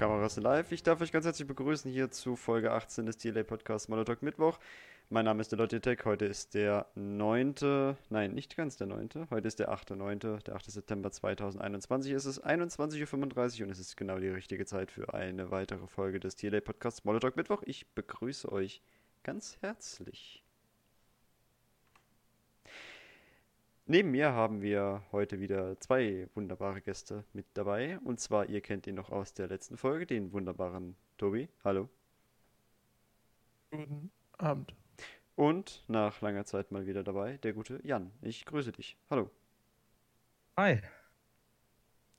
Kameras live. Ich darf euch ganz herzlich begrüßen hier zu Folge 18 des TLA Podcasts Monotalk Mittwoch. Mein Name ist Deloitte Tech. Heute ist der 9. Nein, nicht ganz der 9. Heute ist der 8.9. Der 8. September 2021. Es ist 21.35 Uhr und es ist genau die richtige Zeit für eine weitere Folge des TLA Podcasts Monotalk Mittwoch. Ich begrüße euch ganz herzlich. Neben mir haben wir heute wieder zwei wunderbare Gäste mit dabei. Und zwar, ihr kennt ihn noch aus der letzten Folge, den wunderbaren Tobi. Hallo. Guten Abend. Und nach langer Zeit mal wieder dabei, der gute Jan. Ich grüße dich. Hallo. Hi.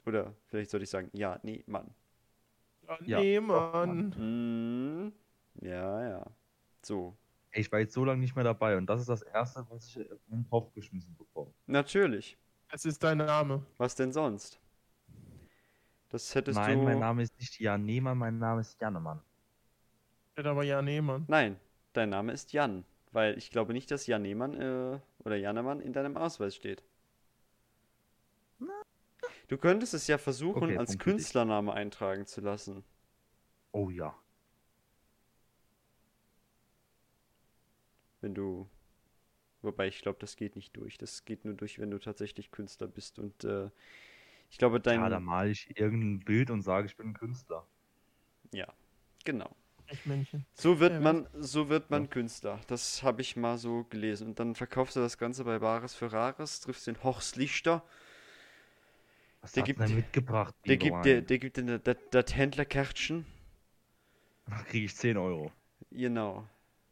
Oder vielleicht sollte ich sagen, ja, nee, Mann. Ja, Ja. nee, Mann. Hm, ja, ja. So. Ich war jetzt so lange nicht mehr dabei und das ist das erste, was ich in den Kopf geschmissen bekomme. Natürlich. Es ist dein Name. Was denn sonst? Das hättest Nein, du. mein Name ist nicht Jan Nehmer, mein Name ist Jannemann. Steht aber ja, nee, Mann. Nein, dein Name ist Jan. Weil ich glaube nicht, dass Jan Nehmann äh, oder Jannemann in deinem Ausweis steht. Du könntest es ja versuchen, Okay, als Punkt. Künstlername eintragen zu lassen. Oh ja. Wenn du. Wobei ich glaube, das geht nicht durch. Das geht nur durch, wenn du tatsächlich Künstler bist. Und äh, ich glaube, dein. Ja, da male ich irgendein Bild und sage, ich bin ein Künstler. Ja, genau. So wird man, so wird man Ja. Künstler. Das habe ich mal so gelesen. Und dann verkaufst du das Ganze bei Bares für Rares, triffst den Horst Lichter, Was Der hat gibt- denn mitgebracht? der gibt dir, Mann? der gibt dir das, das Händlerkärtchen. Da kriege ich 10 Euro. Genau.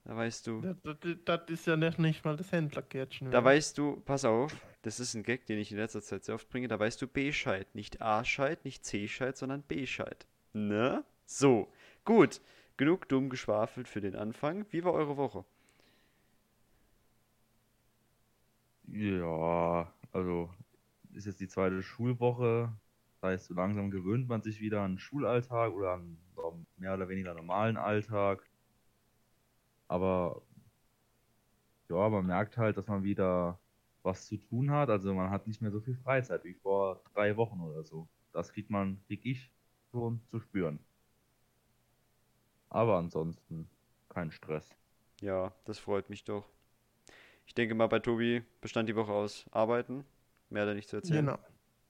Da weißt du, Das, das, das ist ja nicht, nicht mal das Händlerkärtchen. da weißt du, pass auf, das ist ein Gag, den ich in letzter Zeit sehr oft bringe, da weißt du B-Scheit. Nicht A-Scheit, nicht C-Scheit, sondern B-Scheit. Ne? So. Gut. Genug dumm geschwafelt für den Anfang. Wie war eure Woche? Ja, also ist jetzt die zweite Schulwoche. Das heißt, so langsam gewöhnt man sich wieder an den Schulalltag oder an so einen mehr oder weniger normalen Alltag. Aber ja, man merkt halt, dass man wieder was zu tun hat. Also man hat nicht mehr so viel Freizeit wie vor drei Wochen oder so. Das kriegt man, krieg ich schon zu spüren. Aber ansonsten kein Stress. Ja, das freut mich doch. Ich denke mal, bei Tobi bestand die Woche aus Arbeiten. Mehr er nicht zu erzählen. Genau.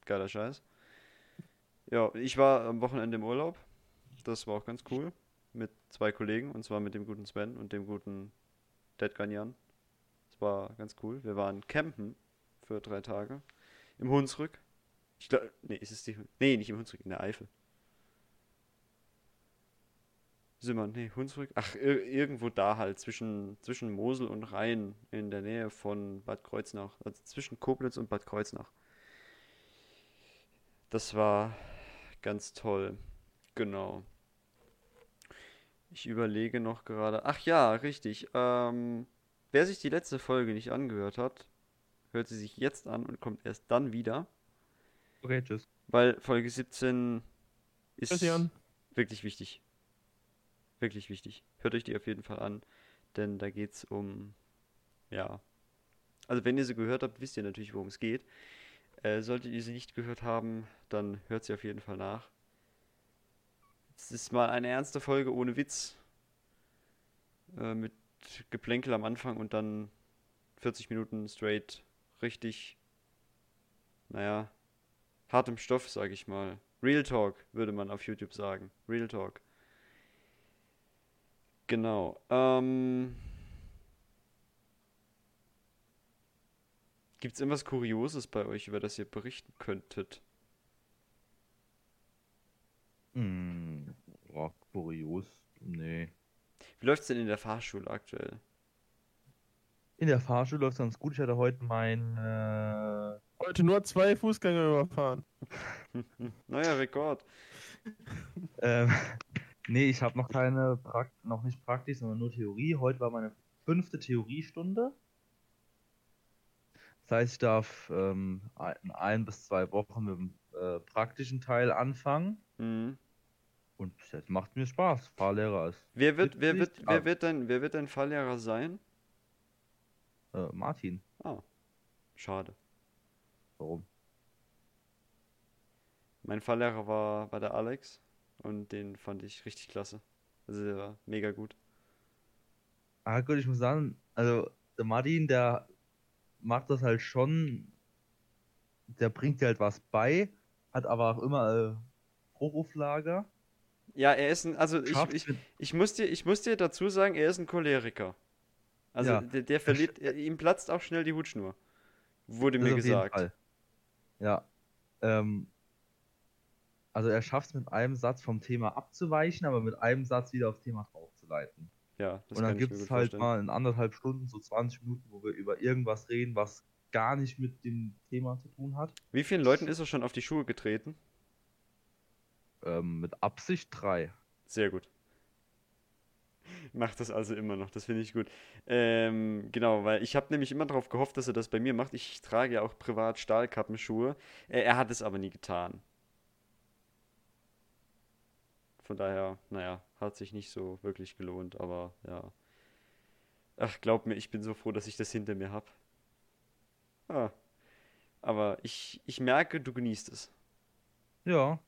Geiler Scheiß. Ja, ich war am Wochenende im Urlaub. Das war auch ganz cool. Mit zwei Kollegen, und zwar mit dem guten Sven und dem guten Deadgun Jan. Das war ganz cool. Wir waren campen für drei Tage. Im Hunsrück. Ich glaube, nee, ist es die. Nee, nicht im Hunsrück, in der Eifel. Simmern, nee, Hunsrück. Ach, ir irgendwo da halt, zwischen, zwischen Mosel und Rhein, in der Nähe von Bad Kreuznach. Also zwischen Koblenz und Bad Kreuznach. Das war ganz toll. Genau. Ich überlege noch gerade. Ach ja, richtig. Ähm, wer sich die letzte Folge nicht angehört hat, hört sie sich jetzt an und kommt erst dann wieder. Okay, tschüss. Weil Folge 17 ist wirklich wichtig. Wirklich wichtig. Hört euch die auf jeden Fall an, denn da geht's um, ja. Also wenn ihr sie gehört habt, wisst ihr natürlich, worum es geht. Äh, solltet ihr sie nicht gehört haben, dann hört sie auf jeden Fall nach. Es ist mal eine ernste Folge ohne Witz. Äh, mit Geplänkel am Anfang und dann 40 Minuten straight richtig, naja, hartem Stoff, sag ich mal. Real Talk, würde man auf YouTube sagen. Real Talk. Genau. Ähm, Gibt es irgendwas Kurioses bei euch, über das ihr berichten könntet? Boah, kurios. Nee. Wie läuft's denn in der Fahrschule aktuell? In der Fahrschule läuft es ganz gut. Ich hatte heute mein. Äh, Heute nur zwei Fußgänger überfahren. Neuer Rekord. ähm, nee, ich habe noch keine, Prakt noch nicht Praktik, sondern nur Theorie. Heute war meine fünfte Theoriestunde. Das heißt, ich darf ähm, ein, in ein bis zwei Wochen mit dem äh, praktischen Teil anfangen. Mhm. Und das macht mir Spaß. Fahrlehrer ist Wer wird, wer wird, wer wird dein, wer wird dein Fahrlehrer sein? äh, Martin. Ah, schade. Warum? Mein Fahrlehrer war, war der Alex. und den fand ich richtig klasse. Also der war mega gut. Ah, gut, ich muss sagen, also der Martin, der macht das halt schon, der bringt dir halt was bei, hat aber auch immer äh, Hochauflager. Ja, er ist ein, also ich, ich, ich, muss dir, ich muss dir dazu sagen, er ist ein Choleriker. Also Ja. der, der verliert, er- ihm platzt auch schnell die Hutschnur. Wurde Das mir auf jeden gesagt. Fall. Ja. Ähm, also er schafft es mit einem Satz vom Thema abzuweichen, aber mit einem Satz wieder aufs Thema draufzuleiten. Ja, das Und dann gibt es halt vorstellen. mal in anderthalb Stunden, so 20 Minuten, wo wir über irgendwas reden, was gar nicht mit dem Thema zu tun hat. Wie vielen Leuten ist er schon auf die Schuhe getreten? Ähm, mit Absicht drei. Sehr gut. Macht das also immer noch, das finde ich gut. Ähm, genau, weil ich habe nämlich immer darauf gehofft, dass er das bei mir macht. Ich trage ja auch privat Stahlkappenschuhe. Äh, er hat es aber nie getan. Von daher, naja, hat sich nicht so wirklich gelohnt, aber ja. Ach, glaub mir, ich bin so froh, dass ich das hinter mir habe. Ah. Aber ich, ich merke, du genießt es. Ja.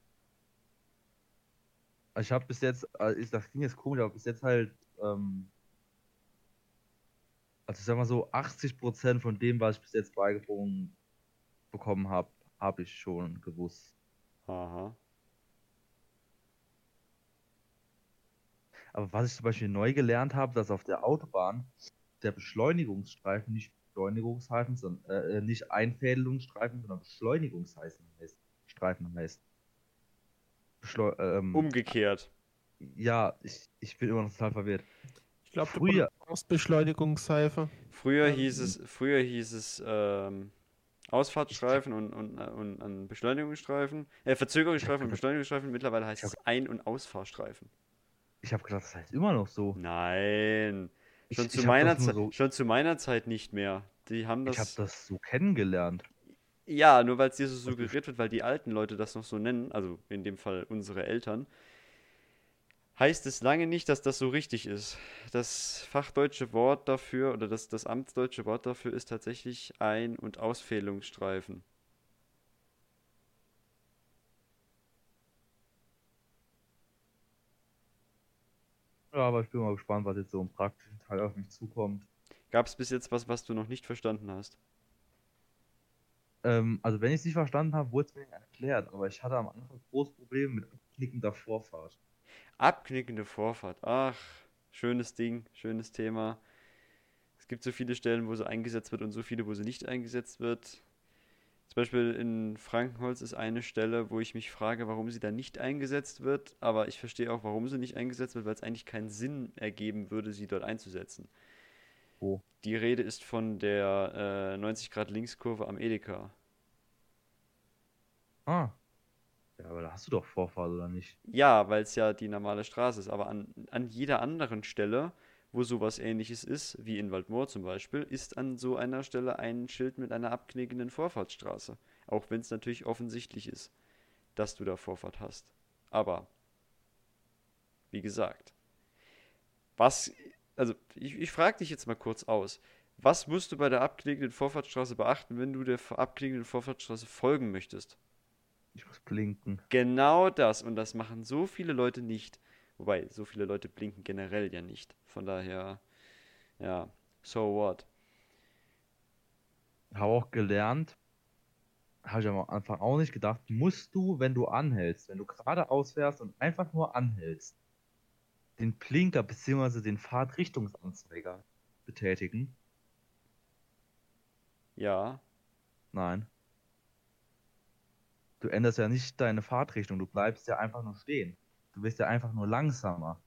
Ich habe bis jetzt, ist- das klingt jetzt komisch, aber bis jetzt halt, ähm, also ich sag mal so, 80% von dem, was ich bis jetzt beigebracht bekommen habe, habe ich schon gewusst. Aha. Aber was ich zum Beispiel neu gelernt habe, dass auf der Autobahn der Beschleunigungsstreifen nicht Beschleunigungsstreifen, sondern äh, äh, nicht Einfädelungsstreifen, sondern Beschleunigungsstreifen heißt. Streifen heißt. Ähm, Umgekehrt. ja, ich, ich bin immer noch total verwirrt. Ich glaube, du Früher- brauchst Beschleunigungsseife. Früher hieß es, früher hieß es ähm, Ausfahrtsstreifen und, und, äh, und, und Beschleunigungsstreifen, äh, Verzögerungsstreifen und Beschleunigungsstreifen. Mittlerweile heißt ich es Ein- und Ausfahrstreifen. Ich habe gedacht, das heißt immer noch so. Nein, Ich- schon ich zu hab meiner das so- schon zu meiner Zeit nicht mehr. Die haben Ich habe das, das so kennengelernt. Ja, nur weil es dir so suggeriert wird, weil die alten Leute das noch so nennen, also in dem Fall unsere Eltern, heißt es lange nicht, dass das so richtig ist. Das fachdeutsche Wort dafür oder das, das amtsdeutsche Wort dafür ist tatsächlich Ein- und Ausfehlungsstreifen. Ja, aber ich bin mal gespannt, was jetzt so im praktischen Teil auf mich zukommt. Gab es bis jetzt was, was du noch nicht verstanden hast? Ähm, also wenn ich es nicht verstanden habe, wurde es mir erklärt, aber ich hatte am Anfang großes Problem mit abknickender Vorfahrt. Abknickende Vorfahrt. Ach, schönes Ding, schönes Thema. Es gibt so viele Stellen, wo sie eingesetzt wird und so viele, wo sie nicht eingesetzt wird. Zum Beispiel in Frankenholz ist eine Stelle, wo ich mich frage, warum sie da nicht eingesetzt wird, aber ich verstehe auch, warum sie nicht eingesetzt wird, weil es eigentlich keinen Sinn ergeben würde, sie dort einzusetzen. Wo? Die Rede ist von der äh, 90 Grad Linkskurve am Edeka. Ah. Ja, aber da hast du doch Vorfahrt, oder nicht? Ja, weil es ja die normale Straße ist, aber an, an jeder anderen Stelle, wo sowas ähnliches ist, wie in Waldmoor zum Beispiel, ist an so einer Stelle ein Schild mit einer abknickenden Vorfahrtsstraße. Auch wenn es natürlich offensichtlich ist, dass du da Vorfahrt hast. Aber, wie gesagt, was, also ich, ich frage dich jetzt mal kurz aus. Was musst du bei der abknickenden Vorfahrtsstraße beachten, wenn du der abknickenden Vorfahrtsstraße folgen möchtest? Ich muss blinken. Genau das. Und das machen so viele Leute nicht. Wobei, so viele Leute blinken generell ja nicht. Von daher, ja, so what? Habe auch gelernt, habe ich am Anfang auch nicht gedacht, musst du, wenn du anhältst, wenn du geradeaus fährst und einfach nur anhältst, den Blinker bzw. den Fahrtrichtungsanzeiger betätigen? Ja, Nein. Du änderst ja nicht deine Fahrtrichtung, du bleibst ja einfach nur stehen. Du wirst ja einfach nur langsamer.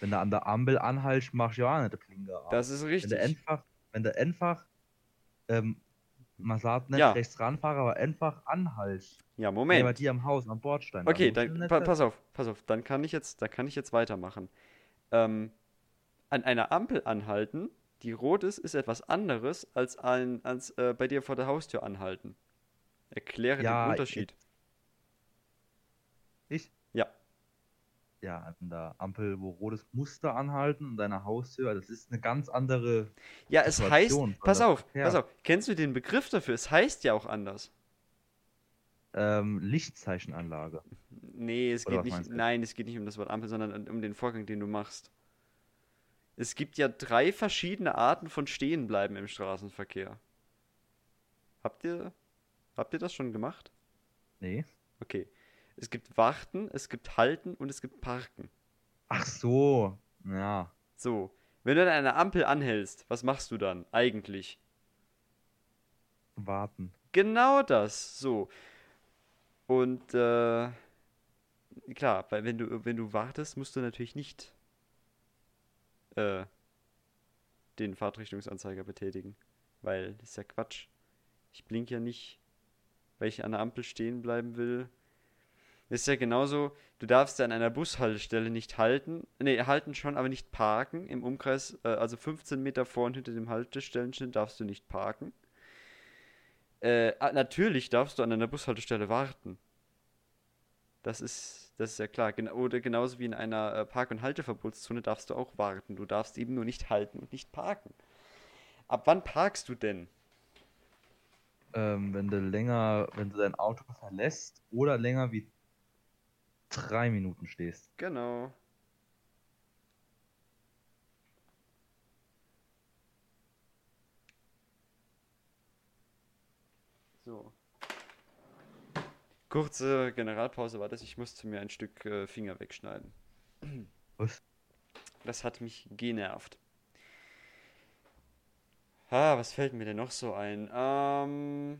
Wenn du an der Ampel anhaltst, machst du ja auch nicht den Blinker an. das ist wenn richtig. du einfach, wenn du einfach, ähm, man sagt nicht Ja. rechts ranfahren, aber einfach anhaltst. Ja, Nee, bei Moment. dir am Haus, am Bordstein. Okay, dann pa pass auf, pass auf. Dann kann ich jetzt, da kann ich jetzt weitermachen. Ähm, an einer Ampel anhalten, die rot ist, ist etwas anderes als, ein, als äh, bei dir vor der Haustür anhalten. Erkläre Ja, den Unterschied. Ich? Ja. Ja, an der Ampel, wo rotes Muster anhalten und deine Haustür, das ist eine ganz andere. Ja, es heißt, Situation von pass auf, Verkehr. pass auf. Kennst du den Begriff dafür? Es heißt ja auch anders. ähm, Lichtzeichenanlage. Nee, es Oder geht nicht. Nein, es geht nicht um das Wort Ampel, sondern um den Vorgang, den du machst. Es gibt ja drei verschiedene Arten von Stehenbleiben im Straßenverkehr. Habt ihr, habt ihr das schon gemacht? Nee. Okay. Es gibt Warten, es gibt Halten und es gibt Parken. Ach so. Ja. So. Wenn du an einer Ampel anhältst, was machst du dann eigentlich? Warten. Genau das, so. Und äh, klar, weil wenn du, wenn du wartest, musst du natürlich nicht äh, den Fahrtrichtungsanzeiger betätigen. Weil das ist ja Quatsch. Ich blink ja nicht, weil ich an der Ampel stehen bleiben will. Das ist ja genauso, du darfst ja an einer Bushaltestelle nicht halten. Nee, halten schon, aber nicht parken. Im Umkreis, äh, also 15 Meter vor und hinter dem Haltestellenschild darfst du nicht parken. Äh, natürlich darfst du an einer Bushaltestelle warten. Das ist, das ist ja klar. Gen oder genauso wie in einer äh, Park- und Halteverbotszone darfst du auch warten. Du darfst eben nur nicht halten und nicht parken. Ab wann parkst du denn? Ähm, wenn du länger, wenn du dein Auto verlässt oder länger wie drei Minuten stehst. Genau. So. Kurze Generalpause war das. Ich musste mir ein Stück äh, Finger wegschneiden. Was? Das hat mich genervt. Ah, was fällt mir denn noch so ein? Ähm.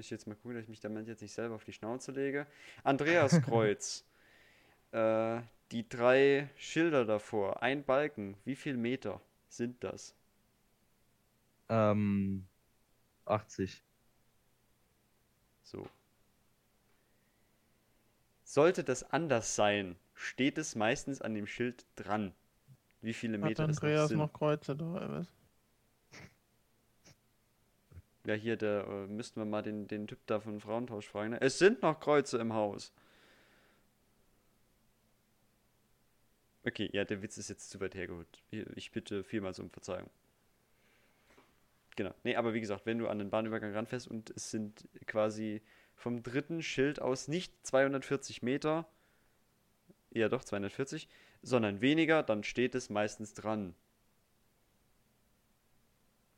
Muss ich jetzt mal gucken, dass ich mich damit jetzt nicht selber auf die Schnauze lege. Andreaskreuz. äh, die drei Schilder davor. Ein Balken. Wie viel Meter sind das? Ähm, 80. So. Sollte das anders sein, steht es meistens an dem Schild dran. Wie viele Hat Meter es noch Andreas sind. noch Kreuze da, oder was? Ja, hier, der, äh, müssten wir mal den, den Typ da von Frauentausch fragen. Ne? Es sind noch Kreuze im Haus. Okay, ja, der Witz ist jetzt zu weit hergeholt. Ich bitte vielmals um Verzeihung. Genau. Nee, aber wie gesagt, wenn du an den Bahnübergang ranfährst und es sind quasi vom dritten Schild aus nicht 240 Meter, ja doch 240, sondern weniger, dann steht es meistens dran.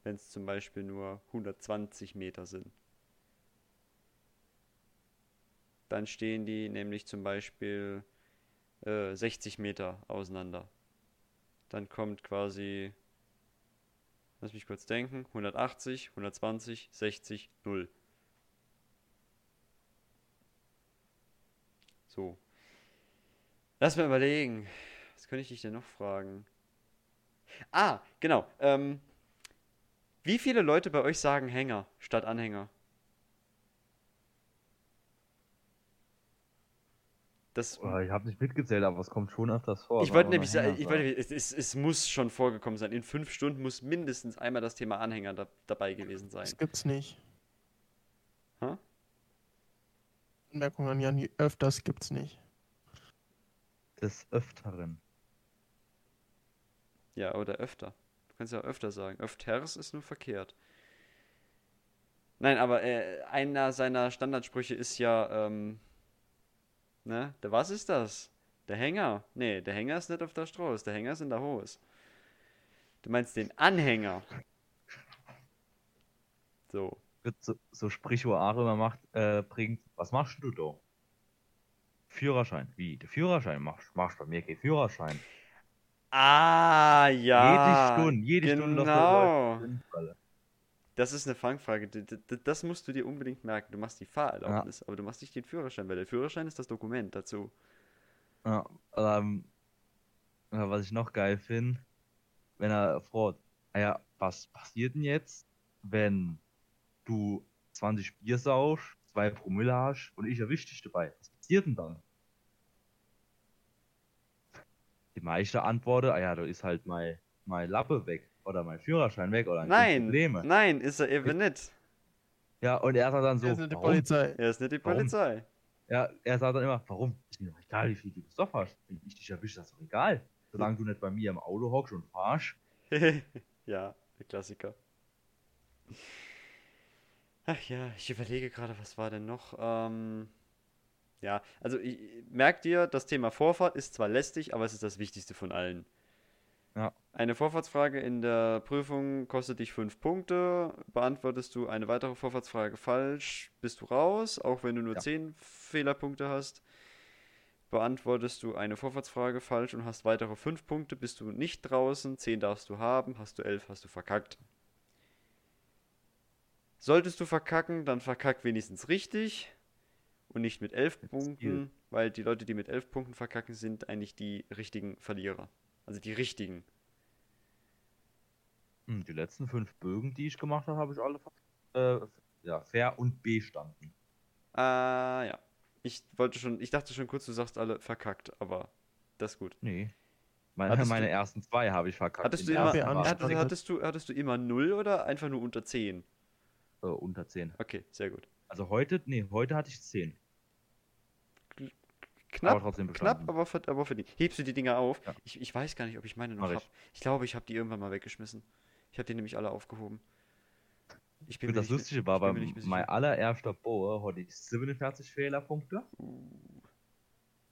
Wenn es zum Beispiel nur 120 Meter sind. Dann stehen die nämlich zum Beispiel äh, 60 Meter auseinander. Dann kommt quasi, lass mich kurz denken, 180, 120, 60, 0. So. Lass mal überlegen. Was könnte ich dich denn noch fragen? Ah, genau. Ähm, wie viele Leute bei euch sagen Hänger statt Anhänger? Das, Oh, ich habe nicht mitgezählt, aber es kommt schon öfters vor. ich wollte nämlich sagen, ich wollte, es, es, es muss schon vorgekommen sein. In fünf Stunden muss mindestens einmal das Thema Anhänger da, dabei gewesen sein. Das gibt's nicht. Hä? Anmerkung an Jan, öfters gibt's nicht. Des Öfteren. Ja, oder öfter. Kannst ja öfter sagen. Öfters ist nur verkehrt. Nein, aber äh, einer seiner Standardsprüche ist ja, ähm, ne, der, was ist das? Der Hänger? Nee, der Hänger ist nicht auf der Straße, der Hänger ist in der Hose. Du meinst den Anhänger. So. So, so Sprüche, wo Are immer macht, äh, bringt. Was machst du da? Führerschein. Wie? Der Führerschein machst machst bei mir kein Führerschein. Ah, ja. jede Stunde, jede Stunde doch Genau. Das ist eine Fangfrage. Das musst du dir unbedingt merken. Du machst die Fahrerlaubnis, aber du machst nicht den Führerschein, weil der Führerschein ist das Dokument dazu. Ja, ähm, ja, was ich noch geil finde, wenn er fragt, ah ja, was passiert denn jetzt, wenn du 20 Bier saust, zwei Promille hast und ich erwisch dich dabei? Was passiert denn dann? Die meisten antworten, ah ja, da ist halt mein, mein Lappe weg oder mein Führerschein weg oder ein Nein, Probleme. nein, ist er eben nicht. Ja, und er sagt dann so, So, ist nicht die warum? Polizei. Er ist nicht die Warum? Polizei. Ja, er sagt dann immer, warum? Ist mir doch egal, wie viel du gesoffen hast. Wenn ich dich erwische, ist das doch egal. Solange du nicht bei mir im Auto hockst und fahrst. ja, der Klassiker. Ach ja, ich überlege gerade, was war denn noch? Ähm, ja, also ich, merkt dir, das Thema Vorfahrt ist zwar lästig, aber es ist das Wichtigste von allen. Ja. Eine Vorfahrtsfrage in der Prüfung kostet dich 5 Punkte. Beantwortest du eine weitere Vorfahrtsfrage falsch, bist du raus, auch wenn du nur Ja. 10 Fehlerpunkte hast. Beantwortest du eine Vorfahrtsfrage falsch und hast weitere 5 Punkte, bist du nicht draußen. 10 darfst du haben, hast du 11, hast du verkackt. Solltest du verkacken, dann verkack wenigstens richtig und nicht mit 11 Mit Punkten, weil die Leute, die mit 11 Punkten verkacken, sind eigentlich die richtigen Verlierer. Also die richtigen. Hm, Die letzten fünf Bögen, die ich gemacht habe, habe ich alle äh, ja, fair und bestanden. Ah, ja. Ich wollte schon, ich dachte schon kurz, du sagst alle verkackt, aber das ist gut. Nee. Meine, meine du- ersten zwei habe ich verkackt. Hattest du immer, hattest, hattest du, hattest du immer 0 oder einfach nur unter 10? äh, unter 10. Okay, sehr gut. Also heute, nee, heute hatte ich 10. Knapp, Aber trotzdem knapp, aber, verd- aber verdient. Hebst du die Dinger auf? Ja. Ich, ich weiß gar nicht, ob ich meine noch Mach ich. habe. Ich glaube, ich habe die irgendwann mal weggeschmissen. Ich habe die nämlich alle aufgehoben. Ich bin das Lustige war, bei mein allererster Bohr hatte ich 47 Fehlerpunkte.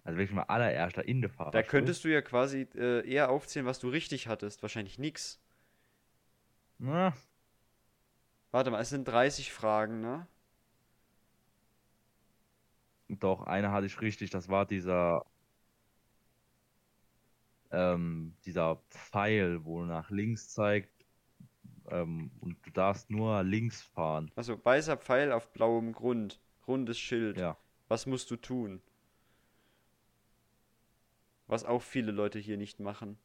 Also wirklich mein allererster in der Fahrer. Da könntest du ja quasi äh, eher aufzählen, was du richtig hattest. Wahrscheinlich nix. Na, Warte mal, es sind 30 Fragen, ne? Doch, eine hatte ich richtig. Das war dieser. Ähm, dieser Pfeil, wo nach links zeigt. Ähm, und du darfst nur links fahren. Also weißer Pfeil auf blauem Grund. Rundes Schild. Ja. Was musst du tun? Was auch viele Leute hier nicht machen.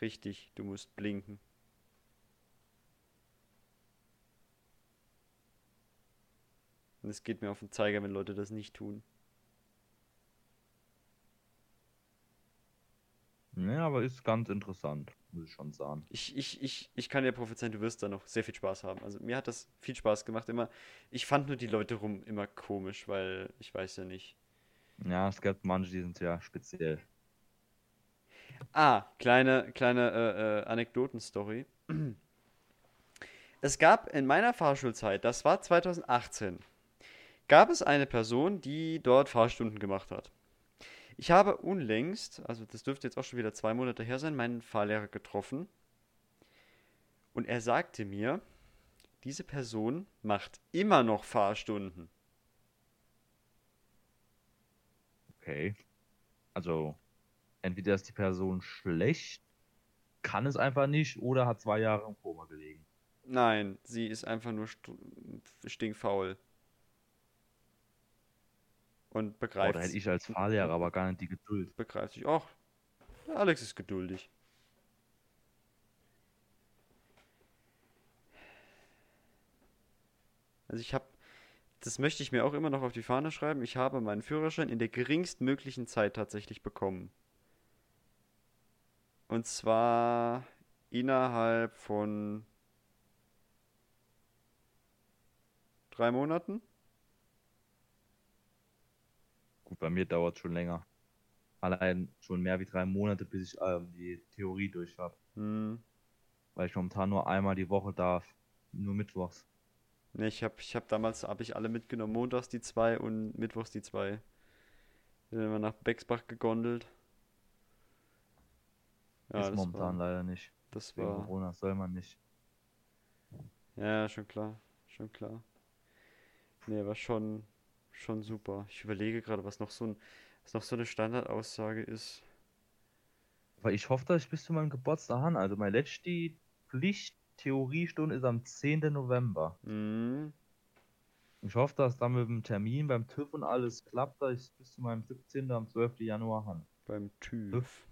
Richtig, du musst blinken. Und es geht mir auf den Zeiger, wenn Leute das nicht tun. Ja, aber ist ganz interessant, muss ich schon sagen. Ich, ich, ich, ich kann dir prophezeien, du wirst da noch sehr viel Spaß haben. Also mir hat das viel Spaß gemacht immer. Ich fand nur die Leute rum immer komisch, weil ich weiß ja nicht. Ja, es gibt manche, die sind ja speziell. Ah, kleine, kleine äh, äh, Anekdotenstory. Es gab in meiner Fahrschulzeit, das war 2018, gab es eine Person, die dort Fahrstunden gemacht hat. Ich habe unlängst, also das dürfte jetzt auch schon wieder zwei Monate her sein, meinen Fahrlehrer getroffen. Und er sagte mir, diese Person macht immer noch Fahrstunden. Okay. Also, entweder ist die Person schlecht, kann es einfach nicht, oder hat zwei Jahre im Koma gelegen. Nein, sie ist einfach nur st stinkfaul. Und begreift, da hätte ich als Fahrlehrer aber gar nicht die Geduld. begreift sich. Ach, Alex ist geduldig. Also ich habe, das möchte ich mir auch immer noch auf die Fahne schreiben, ich habe meinen Führerschein in der geringstmöglichen Zeit tatsächlich bekommen. Und zwar innerhalb von drei Monaten. Gut, bei mir dauert es schon länger. Allein schon mehr wie drei Monate, bis ich ähm, die Theorie durch habe. Hm. Weil ich momentan nur einmal die Woche darf. Nur mittwochs. Ne, ich habe ich hab damals habe ich alle mitgenommen, montags die zwei und mittwochs die zwei. Dann sind wir nach Bexbach gegondelt. Ja, ist das momentan war, leider nicht. das Wegen war, Corona soll man nicht. ja, schon klar, schon klar. Ne, war schon, schon super. Ich überlege gerade, was noch so ein, was noch so eine Standardaussage ist. Aber ich hoffe, dass ich bis zu meinem Geburtstag habe. Also meine letzte Pflicht-Theoriestunde ist am 10. November. Hm, Ich hoffe, dass dann mit dem Termin beim TÜV und alles klappt, dass ich es bis zu meinem 17. am 12. Januar habe. beim TÜV.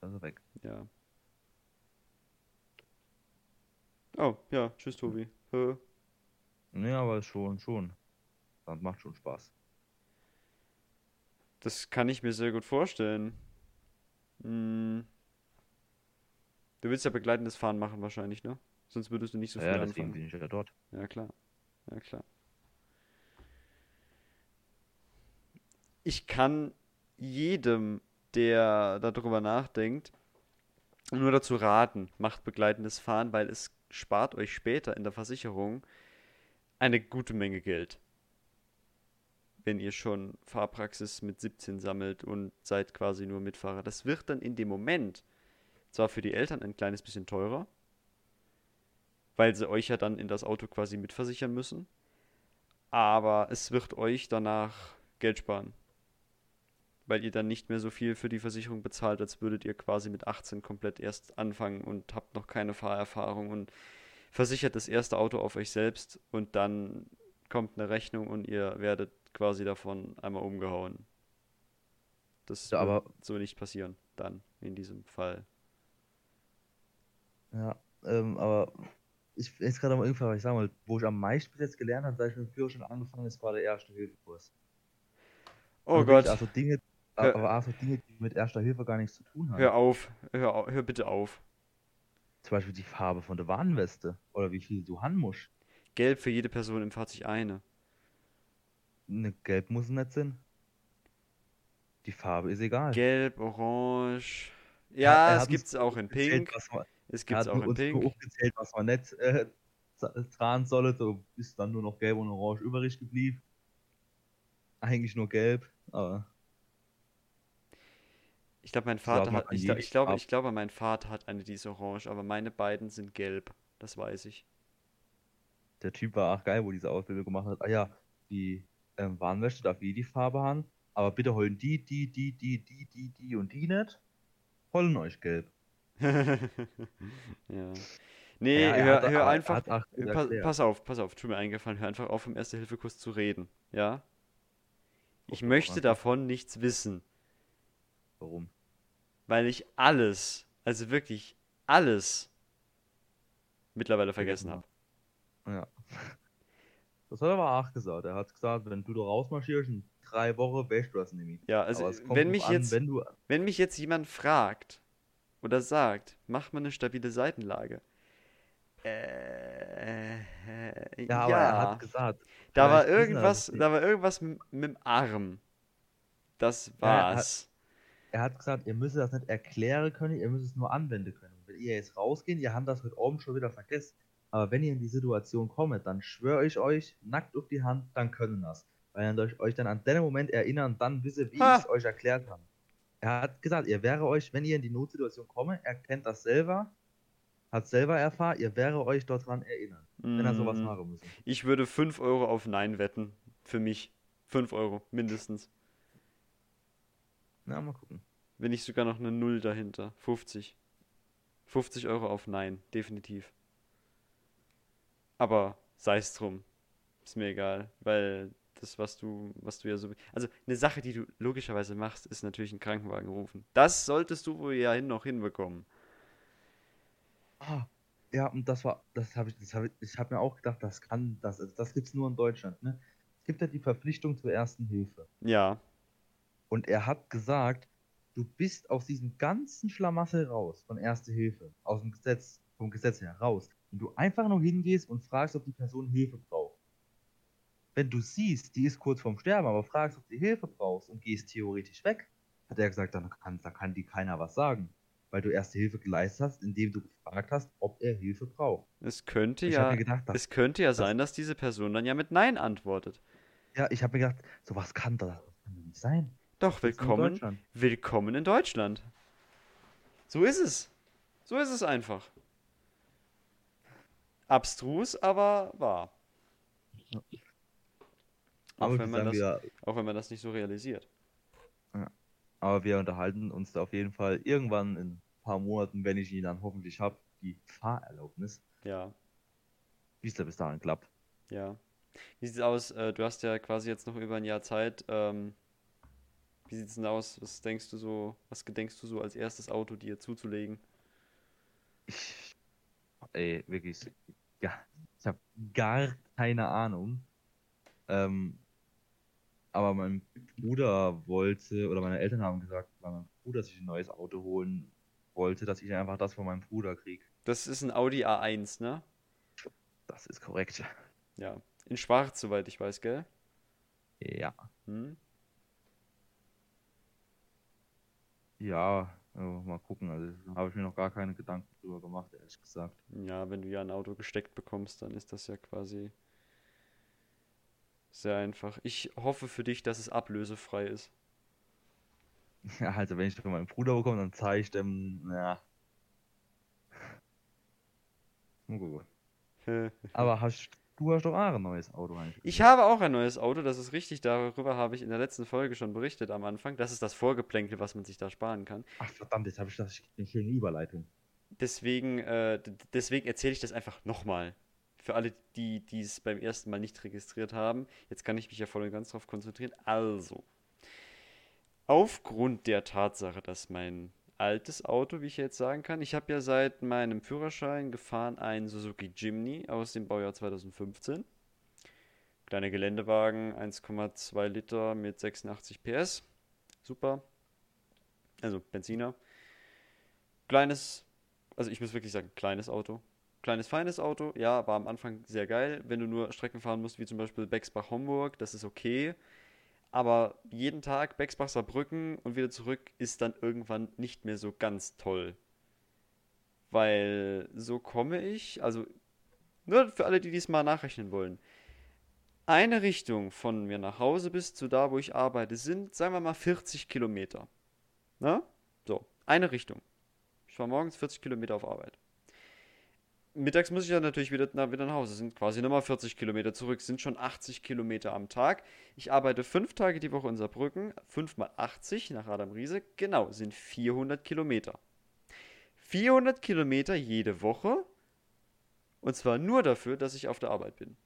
Also weg. Ja. Oh, ja, tschüss Tobi. Hö. Nee, aber schon, schon. Das macht schon Spaß. Das kann ich mir sehr gut vorstellen. Hm. Du willst ja begleitendes Fahren machen wahrscheinlich, ne? Sonst würdest du nicht so früh ja, deswegen anfangen. bin ich ja dort. Ja, klar. Ja, klar. Ich kann jedem, der darüber nachdenkt, nur dazu raten, macht begleitendes Fahren, weil es spart euch später in der Versicherung eine gute Menge Geld. Wenn ihr schon Fahrpraxis mit 17 sammelt und seid quasi nur Mitfahrer. Das wird dann in dem Moment zwar für die Eltern ein kleines bisschen teurer, weil sie euch ja dann in das Auto quasi mitversichern müssen, aber es wird euch danach Geld sparen. Weil ihr dann nicht mehr so viel für die Versicherung bezahlt, als würdet ihr quasi mit 18 komplett erst anfangen und habt noch keine Fahrerfahrung und versichert das erste Auto auf euch selbst und dann kommt eine Rechnung und ihr werdet quasi davon einmal umgehauen. Das Ja, wird aber- so nicht passieren, dann in diesem Fall. Ja, ähm, aber ich jetzt gerade mal irgendwann, was ich sagen wollte, wo ich am meisten bis jetzt gelernt habe, seit ich mit dem Führerschein angefangen ist, war der Erste-Hilfe-Kurs. Oh Also Gott, Also Dinge, Hör- aber also Dinge, die mit Erster Hilfe gar nichts zu tun haben. hör auf, hör, hör bitte auf. Zum Beispiel die Farbe von der Warnweste oder wie viel du haben musst. Gelb für jede Person im Fahrzeug eine. Ne, gelb muss es nicht sein. Die Farbe ist egal. Gelb, orange. Ja, er es uns gibt's auch in Gezählt, Pink. was man, Es gibt's hat auch in Pink. aufgezählt, was man nicht äh, tra- tragen solle. So ist dann nur noch gelb und orange übrig geblieben. Eigentlich nur gelb, aber Ich glaube, mein Ich glaub, Vater hat. Ich, glaub, ich, glaube, ich glaube, mein Vater hat eine, die ist orange, aber meine beiden sind gelb. Das weiß ich. der Typ war auch geil, wo diese Ausbildung gemacht hat. Ah ja, die ähm, Warnweste darf wie die Farbe haben, aber bitte holen die, die, die, die, die, die, die und die nicht. Holen euch gelb. ja. Nee, Ja, er hör, hat- hör er einfach. hat auch gut Pa erklärt. pass auf, pass auf, tut mir eingefallen, hör einfach auf, vom Erste-Hilfe-Kurs zu reden. Ja? Ich Okay, möchte warte. davon nichts wissen, Warum? weil ich alles, also wirklich alles, mittlerweile vergessen habe. Ja. Das hat er aber auch gesagt. Er hat gesagt, wenn du da rausmarschierst, in drei Wochen wäschst du das nämlich. Ja, also wenn mich an, jetzt, wenn du wenn mich jetzt jemand fragt oder sagt, mach mal eine stabile Seitenlage. Äh, äh, Ja, aber er hat gesagt, da war irgendwas, da war irgendwas mit dem Arm. Das Ja, er hat- war's. er hat gesagt, ihr müsst das nicht erklären können, ihr müsst es nur anwenden können. Wenn ihr jetzt rausgehen, ihr habt das heute oben schon wieder vergessen. Aber wenn ihr in die Situation kommt, dann schwöre ich euch, nackt auf die Hand, dann können das. Weil ihr euch- dann an den Moment erinnern, dann wisse, wie Ha! ich es euch erklärt habe. Er hat gesagt, ihr wäre euch, wenn ihr in die Notsituation kommt, er kennt das selber, hat selber erfahren, ihr wäre euch dort dran erinnern, wenn er sowas Mm, machen müssen. Ich würde 5 Euro auf Nein wetten. Für mich. 5 Euro, mindestens. Na, mal gucken. Wenn nicht sogar noch eine Null dahinter. 50. 50 Euro auf Nein, definitiv. Aber sei es drum. Ist mir egal, weil das, was du, was du ja so. Also eine Sache, die du logischerweise machst, ist natürlich einen Krankenwagen rufen. Das solltest du wohl ja hin noch hinbekommen. Ah, ja, und das war, das habe ich, das habe ich, ich habe mir auch gedacht, das kann, das, also das gibt's nur in Deutschland, ne? Es gibt ja die Verpflichtung zur ersten Hilfe. Ja. Und er hat gesagt, du bist aus diesem ganzen Schlamassel raus von Erste Hilfe, aus dem Gesetz, vom Gesetz her raus. Wenn du einfach nur hingehst und fragst, ob die Person Hilfe braucht. Wenn du siehst, die ist kurz vorm Sterben, aber fragst, ob die Hilfe brauchst und gehst theoretisch weg, hat er gesagt, dann kann, da kann dir keiner was sagen. Weil du Erste Hilfe geleistet hast, indem du gefragt hast, ob er Hilfe braucht. Es könnte Ich ja. gedacht, Es könnte ja sein, dass diese Person dann ja mit Nein antwortet. ja, ich habe mir gedacht, sowas kann das, kann nicht sein. Doch, willkommen. Willkommen in Deutschland. So ist es. So ist es einfach. Abstrus, aber wahr. Auch Aber, wenn, man das, wir, auch wenn man das nicht so realisiert. aber wir unterhalten uns da auf jeden Fall irgendwann in ein paar Monaten, wenn ich ihn dann hoffentlich habe, die Fahrerlaubnis, Ja, wie es da bis dahin klappt. ja. Wie sieht's aus? Äh, du hast ja quasi jetzt noch über ein Jahr Zeit. Ähm, wie sieht's denn aus? Was denkst du so, was gedenkst du so als erstes Auto dir zuzulegen? Ich, ey, wirklich, ja, ich habe gar keine Ahnung. Ähm, aber mein Bruder wollte, oder meine Eltern haben gesagt, weil mein Bruder sich ein neues Auto holen wollte, dass ich einfach das von meinem Bruder kriege. Das ist ein Audi A1, ne? Das ist korrekt. Ja. In Schwarz, soweit ich weiß, gell? Ja. Hm? Ja, mal gucken. Also da habe ich mir noch gar keine Gedanken drüber gemacht, ehrlich gesagt. Ja, wenn du ja ein Auto gesteckt bekommst, dann ist das ja quasi Sehr einfach. Ich hoffe für dich, dass es ablösefrei ist. Ja, also wenn ich von meinem Bruder bekomme, dann zeige ich dem, ja. Aber hast, du hast doch auch ein neues Auto eigentlich. Ich habe auch ein neues Auto, das ist richtig. Darüber habe ich in der letzten Folge schon berichtet am Anfang. Das ist das Vorgeplänkel, was man sich da sparen kann. Ach verdammt, jetzt habe ich das eine schöne Überleitung. Deswegen, äh, deswegen erzähle ich das einfach nochmal. Für alle, die die es beim ersten Mal nicht registriert haben. Jetzt kann ich mich ja voll und ganz darauf konzentrieren. Also, aufgrund der Tatsache, dass mein altes Auto, wie ich jetzt sagen kann, ich habe ja seit meinem Führerschein gefahren einen Suzuki Jimny aus dem Baujahr 2015. Kleiner Geländewagen, 1,2 Liter mit 86 PS. Super. Also Benziner. Kleines, also ich muss wirklich sagen, kleines Auto. Kleines, feines Auto, ja, war am Anfang sehr geil. Wenn du nur Strecken fahren musst, wie zum Beispiel Bexbach-Homburg, das ist okay. Aber jeden Tag Bexbach Saarbrücken und wieder zurück ist dann irgendwann nicht mehr so ganz toll. Weil so komme ich, also nur für alle, die dies mal nachrechnen wollen. Eine Richtung von mir nach Hause bis zu da, wo ich arbeite, sind, sagen wir mal, 40 Kilometer. Na? So, eine Richtung. Ich fahre morgens 40 Kilometer auf Arbeit. Mittags muss ich ja natürlich wieder, na, wieder nach Hause. Sind quasi nochmal 40 Kilometer zurück. Sind schon 80 Kilometer am Tag. Ich arbeite fünf Tage die Woche in Saarbrücken. 5 mal 80 nach Adam Riese. Genau, sind 400 Kilometer. 400 Kilometer jede Woche. Und zwar nur dafür, dass ich auf der Arbeit bin.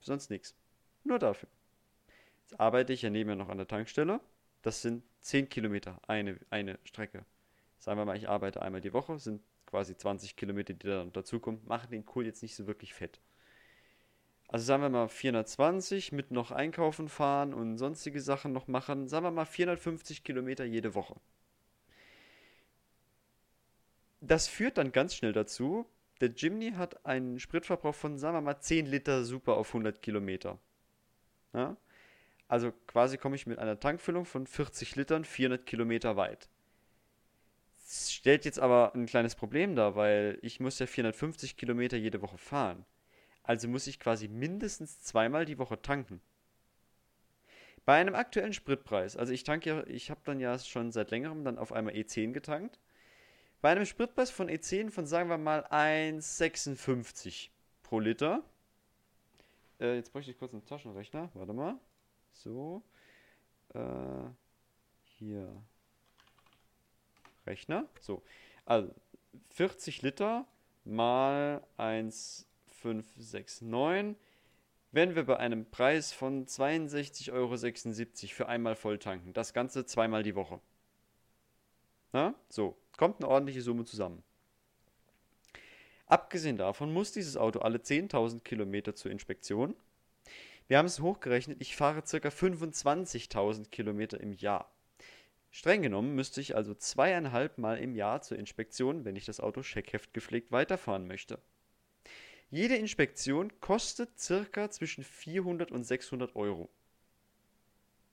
Sonst nichts. Nur dafür. Jetzt arbeite ich ja nebenher noch an der Tankstelle. Das sind 10 Kilometer, eine, eine Strecke. Sagen wir mal, ich arbeite einmal die Woche, sind quasi 20 Kilometer, die da dazukommen, machen den Kohl jetzt nicht so wirklich fett. Also sagen wir mal 420 mit noch einkaufen fahren und sonstige Sachen noch machen, sagen wir mal 450 Kilometer jede Woche. Das führt dann ganz schnell dazu, der Jimny hat einen Spritverbrauch von, sagen wir mal, 10 Liter super auf 100 Kilometer. Ja? Also quasi komme ich mit einer Tankfüllung von 40 Litern 400 Kilometer weit. Stellt jetzt aber ein kleines Problem dar, weil ich muss ja 450 Kilometer jede Woche fahren. Also muss ich quasi mindestens zweimal die Woche tanken. Bei einem aktuellen Spritpreis, also ich tanke ja, ich habe dann ja schon seit längerem dann auf einmal E10 getankt. Bei einem Spritpreis von E10 von sagen wir mal 1,56 pro Liter. Äh, jetzt bräuchte ich kurz einen Taschenrechner. Warte mal. So. Äh, hier. Rechner. So. Also 40 Liter mal 1,569 wenn wir bei einem Preis von 62,76 Euro für einmal voll tanken. Das Ganze zweimal die Woche. Na? So, kommt eine ordentliche Summe zusammen. Abgesehen davon muss dieses Auto alle 10.000 Kilometer zur Inspektion. Wir haben es hochgerechnet, ich fahre ca. 25.000 Kilometer im Jahr. Streng genommen müsste ich also zweieinhalb Mal im Jahr zur Inspektion, wenn ich das Auto Scheckheft gepflegt weiterfahren möchte. Jede Inspektion kostet circa zwischen 400 und 600 Euro.